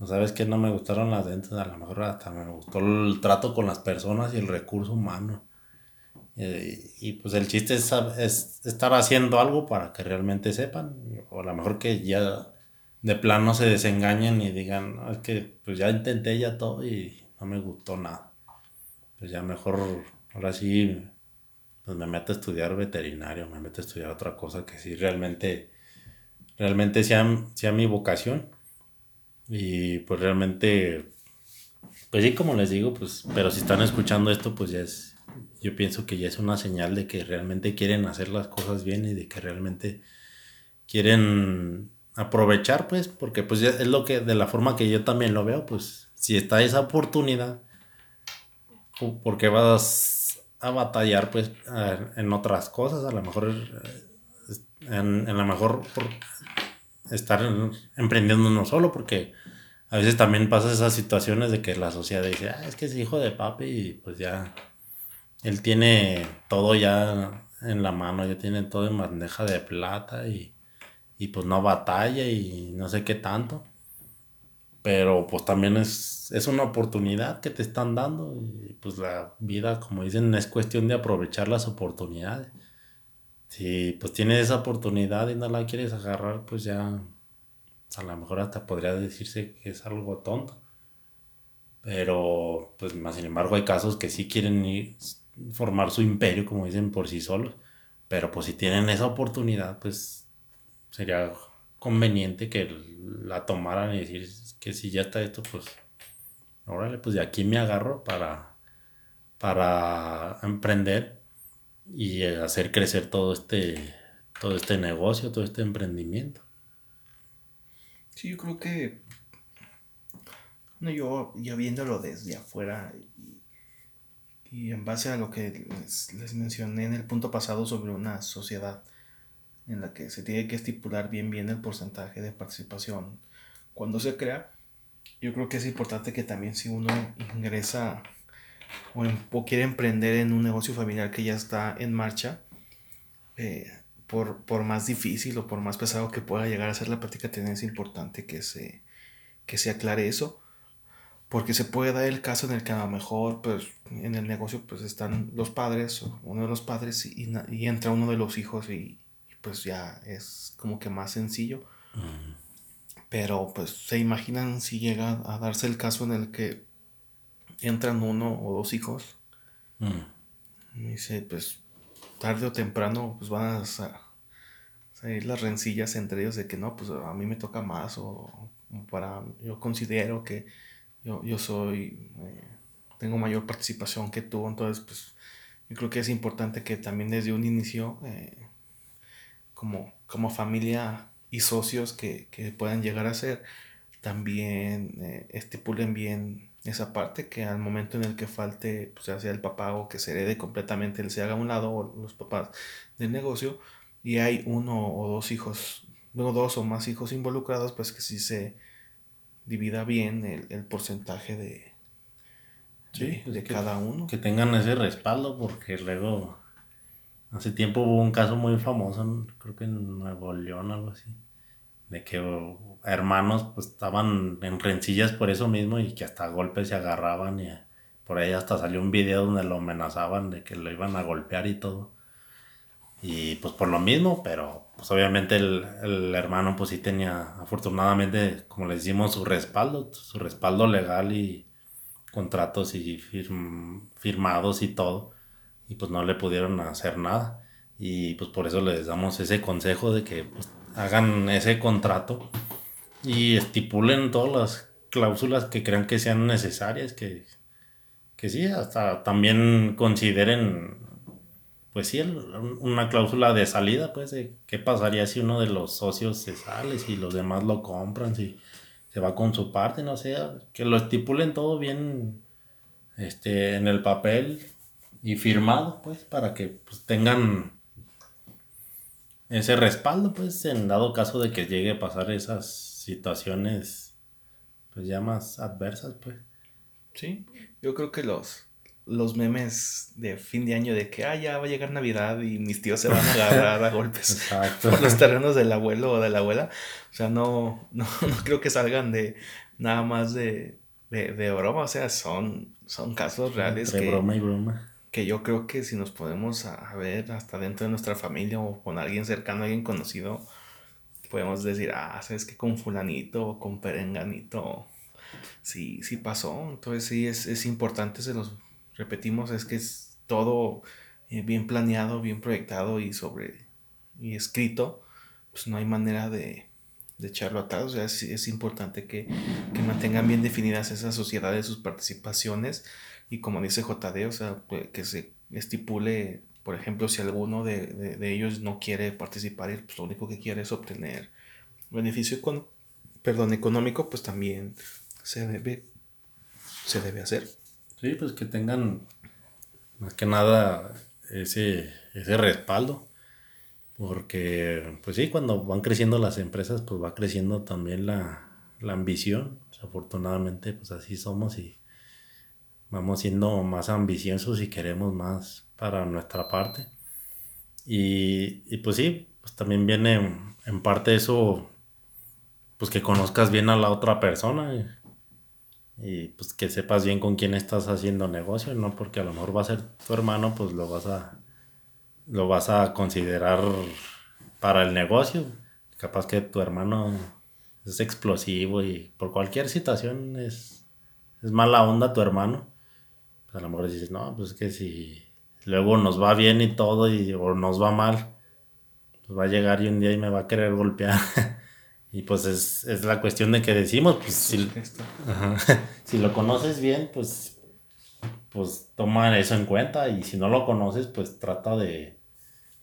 No sabes que no me gustaron las ventas, a lo mejor hasta me gustó el trato con las personas y el recurso humano. Eh, y pues el chiste es, es estar haciendo algo para que realmente sepan, o a lo mejor que ya de plano se desengañen y digan, es que pues ya intenté ya todo y no me gustó nada. Pues ya mejor, ahora sí, pues me meto a estudiar veterinario, me meto a estudiar otra cosa que sí realmente, realmente sea, sea mi vocación. Y pues realmente, pues sí, como les digo, pues, pero si están escuchando esto, pues ya es, yo pienso que ya es una señal de que realmente quieren hacer las cosas bien y de que realmente quieren aprovechar, pues, porque pues es lo que, de la forma que yo también lo veo, pues, si está esa oportunidad, porque vas a batallar, pues, en otras cosas, a lo mejor, eh, en, en lo mejor por estar emprendiendo uno solo, porque a veces también pasa esas situaciones de que la sociedad dice, ah, es que es hijo de papi y pues ya, él tiene todo ya en la mano, ya tiene todo en bandeja de plata y y pues no batalla y no sé qué tanto. Pero pues también es, es una oportunidad que te están dando y pues la vida, como dicen, es cuestión de aprovechar las oportunidades. Si pues tienes esa oportunidad y no la quieres agarrar, pues ya a lo mejor hasta podría decirse que es algo tonto. Pero pues más sin embargo hay casos que sí quieren ir, formar su imperio, como dicen, por sí solos. Pero pues si tienen esa oportunidad, pues sería conveniente que la tomaran y decir que si ya está esto, pues órale, pues de aquí me agarro para, para emprender y hacer crecer todo este, todo este negocio, todo este emprendimiento. Sí, yo creo que no, yo ya viéndolo desde afuera y, en base a lo que les, les mencioné en el punto pasado sobre una sociedad en la que se tiene que estipular bien bien el porcentaje de participación cuando se crea. Yo creo que es importante que también si uno ingresa o, quiere emprender en un negocio familiar que ya está en marcha, eh, por, por, más difícil o por más pesado que pueda llegar a ser la práctica, es importante que se, que se aclare eso. Porque se puede dar el caso en el que a lo mejor pues, en el negocio pues, están los padres, o uno de los padres, y, y entra uno de los hijos y, pues ya es como que más sencillo. Pero pues se imaginan si llega a darse el caso en el que entran uno o dos hijos. Y dice, pues tarde o temprano pues van a salir las rencillas entre ellos de que no, pues a mí me toca más o, para yo considero que yo, yo soy, eh, tengo mayor participación que tú, entonces pues yo creo que es importante que también desde un inicio eh, como, como familia y socios que, que puedan llegar a ser, también eh, estipulen bien esa parte, que al momento en el que falte, pues, sea el papá o que se herede completamente, él se haga a un lado, o los papás del negocio, y hay uno o dos hijos, no dos o más hijos involucrados, pues que sí se divida bien el, el porcentaje de, de, cada uno. Que tengan ese respaldo, porque luego Hace tiempo hubo un caso muy famoso, creo que en Nuevo León, algo así, de que hermanos pues estaban en rencillas por eso mismo y que hasta golpes se agarraban y por ahí hasta salió un video donde lo amenazaban de que lo iban a golpear y todo. Y pues por lo mismo, pero pues obviamente el, el hermano pues sí tenía afortunadamente, como le decimos, su respaldo, su respaldo legal y contratos y firmados y todo y pues no le pudieron hacer nada. Y pues por eso les damos ese consejo de que pues, hagan ese contrato y estipulen todas las cláusulas que crean que sean necesarias, que, que sí, hasta también consideren, pues sí, una cláusula de salida, pues, qué pasaría si uno de los socios se sale, si los demás lo compran, si se va con su parte, no sé, que lo estipulen todo bien este, en el papel y firmado, pues, para que pues, tengan ese respaldo, pues, en dado caso de que llegue a pasar esas situaciones, pues, ya más adversas, pues. Sí, yo creo que los, los memes de fin de año de que, ah, ya va a llegar Navidad y mis tíos se van a agarrar a golpes por los terrenos del abuelo o de la abuela, o sea, no, no, no creo que salgan de nada más de, de, broma, o sea, son, son casos reales. De broma y broma que yo creo que si nos podemos a, ver hasta dentro de nuestra familia o con alguien cercano, alguien conocido, podemos decir, ah, sabes que con fulanito o con perenganito, sí, sí pasó. Entonces sí, es, es importante, se los repetimos, es que es todo eh, bien planeado, bien proyectado y sobre y escrito, pues no hay manera de, de echarlo atrás. O sea, es, importante que, que, mantengan bien definidas esas sociedades, sus participaciones y como dice JD, o sea, pues, que se estipule, por ejemplo, si alguno de, de, ellos no quiere participar pues, lo único que quiere es obtener beneficio con, perdón, económico, pues también se debe, se debe hacer. Sí, pues que tengan más que nada ese, ese respaldo. Porque, pues sí, cuando van creciendo las empresas, pues va creciendo también la, la ambición. afortunadamente, pues así somos y vamos siendo más ambiciosos y queremos más para nuestra parte. Y, y pues sí, pues también viene en parte eso, pues que conozcas bien a la otra persona. Y, pues que sepas bien con quién estás haciendo negocio, no porque a lo mejor va a ser tu hermano, pues lo vas a lo vas a considerar para el negocio. Capaz que tu hermano es explosivo y por cualquier situación es, es mala onda tu hermano. Pues a lo mejor dices, no, pues es que si luego nos va bien y todo y, o nos va mal, pues va a llegar y un día y me va a querer golpear. Y pues es, es la cuestión de que decimos, pues si, si lo conoces bien, pues, pues toma eso en cuenta y si no lo conoces, pues trata de,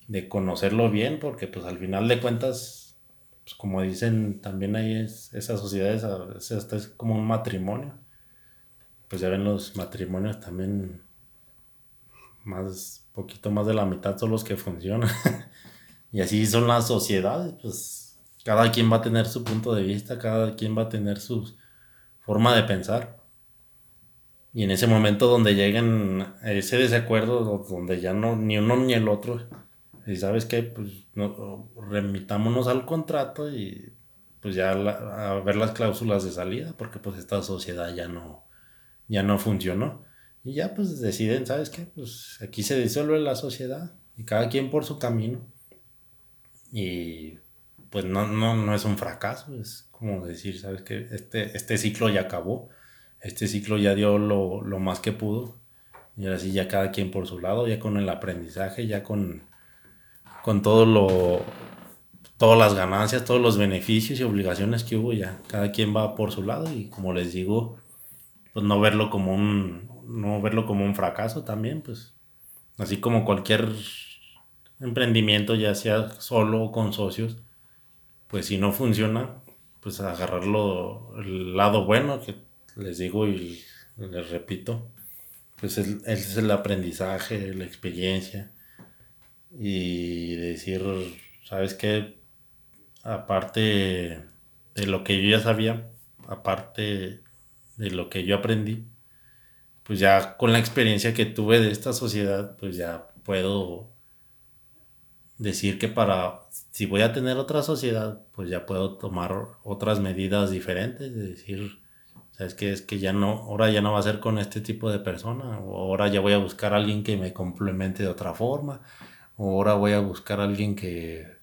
de conocerlo bien porque pues al final de cuentas, pues como dicen también ahí es, esas sociedades, hasta es como un matrimonio. Pues ya ven los matrimonios también más, poquito más de la mitad son los que funcionan. y así son las sociedades, pues cada quien va a tener su punto de vista, cada quien va a tener su forma de pensar. Y en ese momento donde lleguen a ese desacuerdo, donde ya no, ni uno ni el otro, y sabes qué, pues no, remitámonos al contrato y pues ya a ver las cláusulas de salida, porque pues esta sociedad ya no, ya no funcionó. Y ya pues deciden, ¿sabes qué? Pues aquí se disuelve la sociedad y cada quien por su camino. Y pues no, no, no es un fracaso, es como decir, sabes que este, este ciclo ya acabó, este ciclo ya dio lo, lo, más que pudo, y ahora sí ya cada quien por su lado, ya con el aprendizaje, ya con, con todo lo, todas las ganancias, todos los beneficios y obligaciones que hubo, ya cada quien va por su lado y como les digo, pues no verlo como un, no verlo como un fracaso también, pues así como cualquier emprendimiento, ya sea solo o con socios, pues si no funciona, pues agarrarlo el lado bueno, que les digo y les repito, pues es, es el aprendizaje, la experiencia y decir, ¿sabes qué? Aparte de lo que yo ya sabía, aparte de lo que yo aprendí, pues ya con la experiencia que tuve de esta sociedad, pues ya puedo decir que para, si voy a tener otra sociedad, pues ya puedo tomar otras medidas diferentes, de decir, sabes que es que ya no, ahora ya no va a ser con este tipo de persona, o ahora ya voy a buscar a alguien que me complemente de otra forma, o ahora voy a buscar a alguien que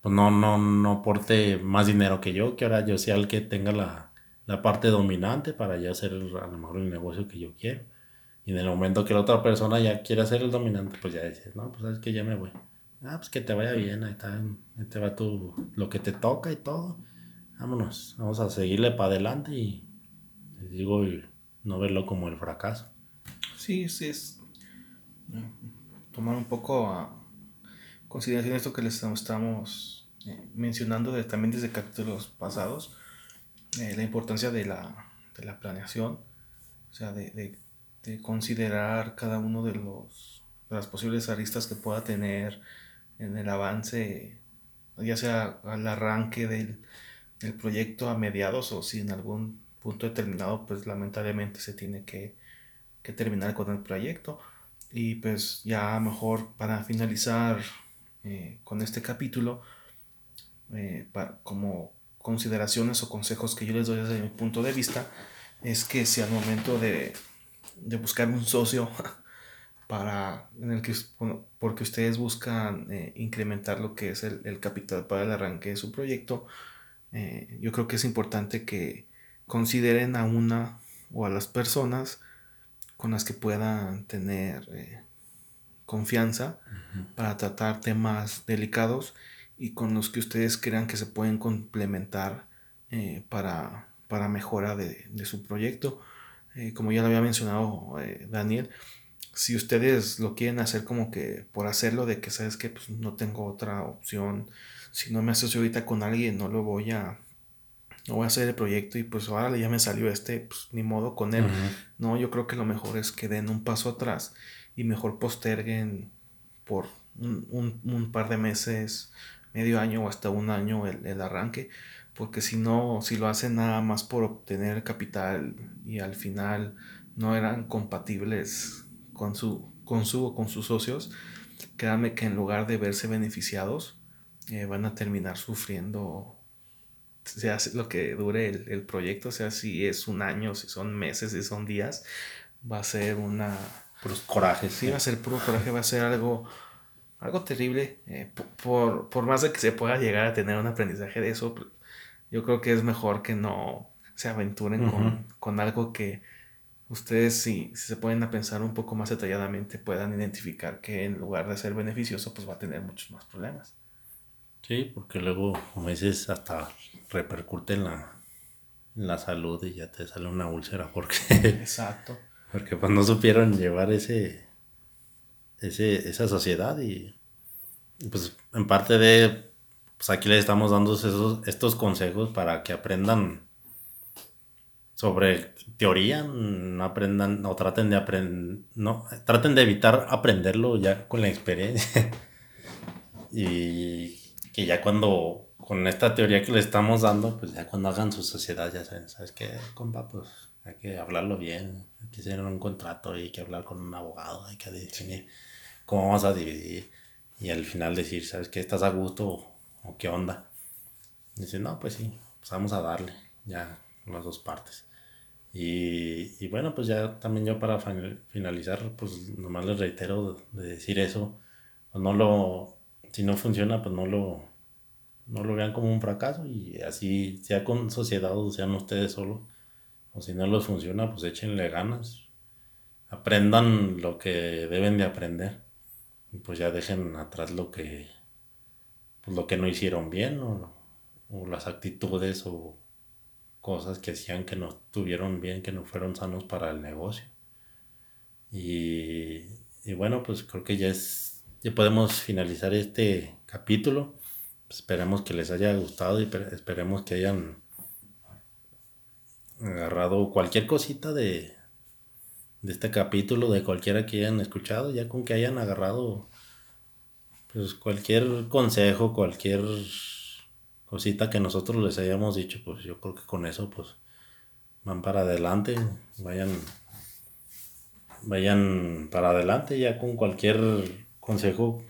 pues no, no, no aporte más dinero que yo, que ahora yo sea el que tenga la, la parte dominante para ya hacer a lo mejor el negocio que yo quiero. Y en el momento que la otra persona ya quiere ser el dominante, pues ya dices, no, pues sabes que ya me voy. Ah, pues que te vaya bien, ahí está, ahí te va tu, lo que te toca y todo. Vámonos, vamos a seguirle para adelante y les digo, no verlo como el fracaso. Sí, sí, es tomar un poco a consideración esto que les estamos eh, mencionando de, también desde capítulos pasados, eh, la importancia de la, de la planeación, o sea, de, de, de considerar cada uno de los de las posibles aristas que pueda tener en el avance, ya sea al arranque del, del, proyecto a mediados o si en algún punto determinado, pues lamentablemente se tiene que, que terminar con el proyecto. Y pues ya mejor para finalizar eh, con este capítulo, eh, para, como consideraciones o consejos que yo les doy desde mi punto de vista, es que si al momento de, de buscar un socio, para, en el que, porque ustedes buscan eh, incrementar lo que es el, capital para el arranque de su proyecto, eh, yo creo que es importante que consideren a una o a las personas con las que puedan tener eh, confianza para tratar temas delicados y con los que ustedes crean que se pueden complementar para, para mejora de, de su proyecto. como ya lo había mencionado Daniel, si ustedes lo quieren hacer como que por hacerlo, de que sabes que pues, no tengo otra opción, si no me asocio ahorita con alguien, no lo voy a, no voy a hacer el proyecto y pues ahora ya me salió este, pues ni modo con él. No, yo creo que lo mejor es que den un paso atrás y mejor posterguen por un, par de meses, medio año o hasta un año el, el arranque. Porque si no, si lo hacen nada más por obtener capital y al final no eran compatibles con su, con su o con sus socios, créanme que en lugar de verse beneficiados, eh, van a terminar sufriendo, sea lo que dure el, proyecto, sea si es un año, si son meses, si son días, va a ser una... Puros corajes. Sí, va a ser puro coraje, va a ser algo, algo terrible. Eh, por, por, más de que se pueda llegar a tener un aprendizaje de eso, yo creo que es mejor que no se aventuren con, con algo que ustedes si, se pueden a pensar un poco más detalladamente puedan identificar que en lugar de ser beneficioso pues va a tener muchos más problemas. Sí, porque luego a veces hasta repercute en la, en la salud y ya te sale una úlcera porque... Exacto. Porque pues no supieron llevar ese, ese, esa sociedad y pues en parte de, pues aquí les estamos dando esos, estos consejos para que aprendan sobre teoría, no aprendan o traten de aprender, no, traten de evitar aprenderlo ya con la experiencia. y que ya cuando, con esta teoría que le estamos dando, pues ya cuando hagan su sociedad, ya saben, ¿sabes qué, compa? Pues hay que hablarlo bien, hay que hacer un contrato, hay que hablar con un abogado, hay que definir cómo vamos a dividir. Y al final decir, ¿sabes qué? ¿Estás a gusto o, qué onda? dice, no, pues sí, pues vamos a darle, ya, las dos partes. Y, bueno, pues ya también yo para finalizar, pues nomás les reitero de decir eso. Pues no lo, si no funciona, pues no lo, no lo vean como un fracaso y así sea con sociedad o sean ustedes solo. O si no les funciona, pues échenle ganas. Aprendan lo que deben de aprender. Y pues ya dejen atrás lo que, pues lo que no hicieron bien o, o las actitudes o cosas que hacían que no estuvieron bien, que no fueron sanos para el negocio. Y, bueno, pues creo que ya es, ya podemos finalizar este capítulo. esperemos que les haya gustado y esperemos que hayan agarrado cualquier cosita de, de este capítulo, de cualquiera que hayan escuchado, ya con que hayan agarrado pues cualquier consejo, cualquier cosita que nosotros les hayamos dicho, pues yo creo que con eso pues van para adelante, vayan vayan para adelante ya con cualquier consejo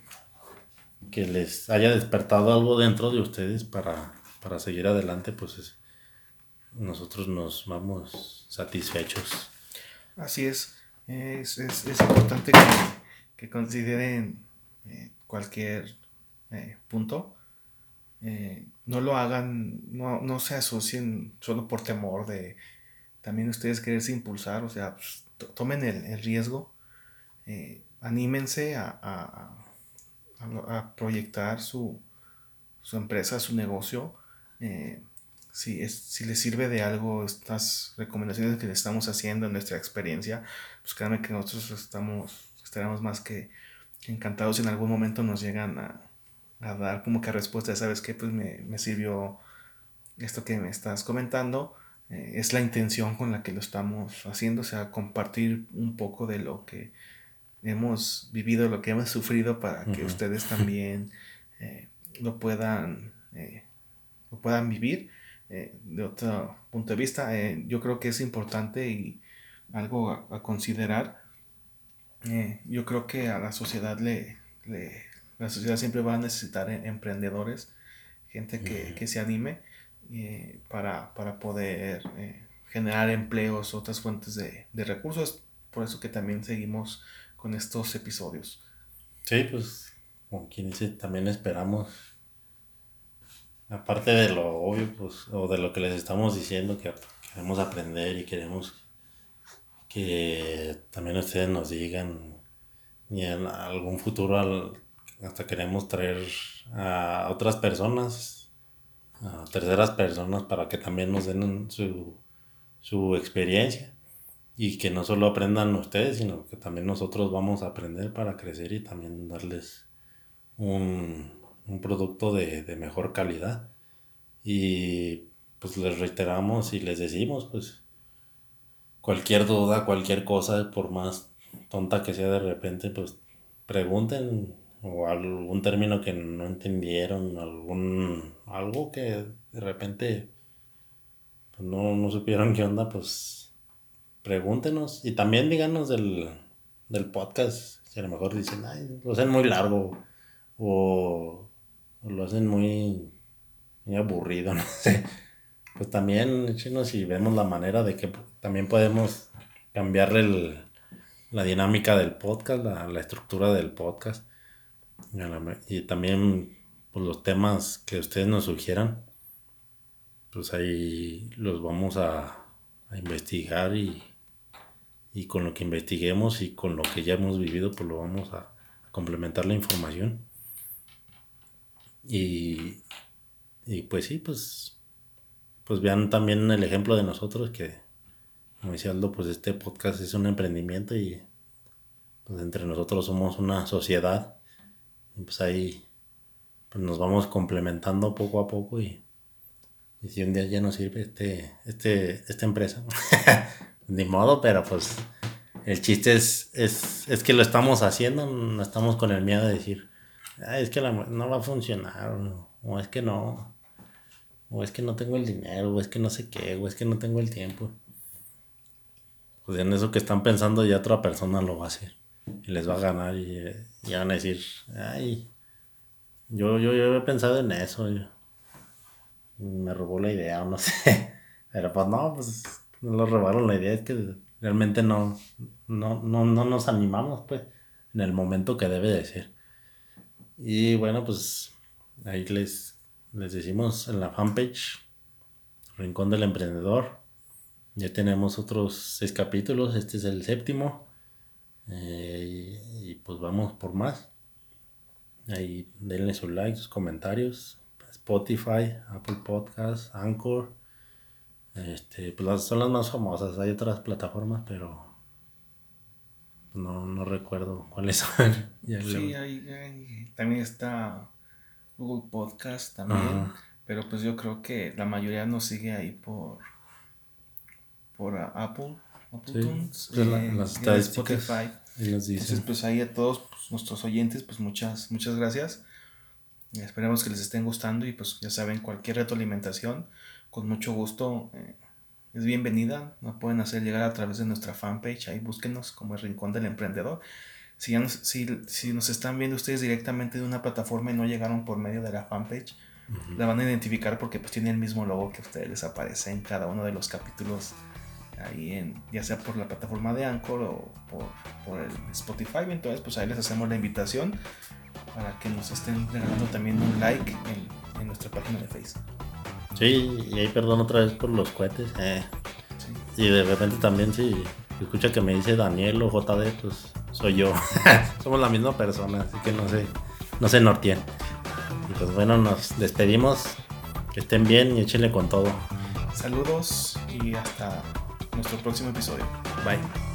que les haya despertado algo dentro de ustedes para, para seguir adelante, pues nosotros nos vamos satisfechos. Así es, es, es, importante que, consideren eh, cualquier eh, punto eh, no lo hagan, no, se asocien solo por temor de también ustedes quererse impulsar, o sea, pues, tomen el, riesgo, eh, anímense a, proyectar su, empresa, su negocio. Eh, si, es, si les sirve de algo estas recomendaciones que le estamos haciendo en nuestra experiencia, pues créanme que nosotros estamos, estaremos más que encantados en algún momento nos llegan a, a dar como que respuesta, sabes que pues me, me, sirvió esto que me estás comentando, eh, es la intención con la que lo estamos haciendo, o sea, compartir un poco de lo que hemos vivido, lo que hemos sufrido para que ustedes también eh, lo puedan eh, lo puedan vivir de otro punto de vista. yo creo que es importante y algo a, considerar. yo creo que a la sociedad le, le la sociedad siempre va a necesitar em, emprendedores, gente que, se anime eh, para, poder eh, generar empleos, otras fuentes de, recursos. Por eso que también seguimos con estos episodios. Sí, pues, como quien dice, también esperamos, aparte de lo obvio, pues, o de lo que les estamos diciendo, que queremos aprender y queremos que también ustedes nos digan, y en algún futuro hasta queremos traer a otras personas, a terceras personas, para que también nos den su, su experiencia y que no solo aprendan ustedes, sino que también nosotros vamos a aprender para crecer y también darles un, producto de, mejor calidad. Y pues les reiteramos y les decimos, pues cualquier duda, cualquier cosa, por más tonta que sea de repente, pues pregunten o algún término que no entendieron, algún algo que de repente pues, no, no supieron qué onda, pues pregúntenos y también díganos del, podcast. Si a lo mejor dicen, ay, lo hacen muy largo o, lo hacen muy, aburrido, no sé. Pues también, chinos, y vemos la manera de que también podemos cambiar la dinámica del podcast, la, estructura del podcast. Y también pues, los temas que ustedes nos sugieran, pues ahí los vamos a investigar y, y con lo que investiguemos y con lo que ya hemos vivido, pues lo vamos a, complementar la información. Y, y pues sí, pues, pues vean también el ejemplo de nosotros que, como decía Aldo, pues este podcast es un emprendimiento y pues entre nosotros somos una sociedad. Y pues ahí pues nos vamos complementando poco a poco y, si un día ya nos sirve este, este, esta empresa, ni modo, pero pues el chiste es, es, que lo estamos haciendo, no estamos con el miedo de decir, es que no va a funcionar, o, es que no, o es que no tengo el dinero, o es que no sé qué, o es que no tengo el tiempo. Pues en eso que están pensando ya otra persona lo va a hacer y les va a ganar y, van a decir, ay, yo, yo, yo he pensado en eso, me robó la idea no sé, pero pues no, pues no lo robaron la idea, es que realmente no, no, no, nos animamos, pues, en el momento que debe de ser. Y bueno, pues ahí les, les decimos en la fanpage, Rincón del Emprendedor. Ya tenemos otros seis capítulos, este es el séptimo. Eh, y, pues vamos por más. Ahí denle su like, sus comentarios. Spotify, Apple Podcasts, Anchor. Este, pues son las más famosas. Hay otras plataformas, pero no, no recuerdo cuáles son. sí, hay, también está Google Podcast también. Pero pues yo creo que la mayoría nos sigue ahí por por Apple, Apple Tunes, eh, Spotify. Entonces, pues ahí a todos pues, nuestros oyentes, pues muchas, muchas gracias. Esperemos que les estén gustando y pues ya saben, cualquier retroalimentación con mucho gusto eh, es bienvenida. Nos pueden hacer llegar a través de nuestra fanpage. Ahí búsquenos como el Rincón del Emprendedor. Si, nos, si, si nos están viendo ustedes directamente de una plataforma y no llegaron por medio de la fanpage, la van a identificar porque pues tiene el mismo logo que a ustedes les aparece en cada uno de los capítulos ahí en ya sea por la plataforma de Anchor o por, por el Spotify entonces pues ahí les hacemos la invitación para que nos estén regalando también un like en, en nuestra página de Facebook Sí, y ahí perdón otra vez por los cohetes. Eh. Y de repente también si escucha que me dice Daniel o JD, pues soy yo. Somos la misma persona, así que no sé, no sé nortien. Y pues bueno, nos despedimos. Que estén bien y échenle con todo. Saludos y hasta nuestro próximo episodio. Bye.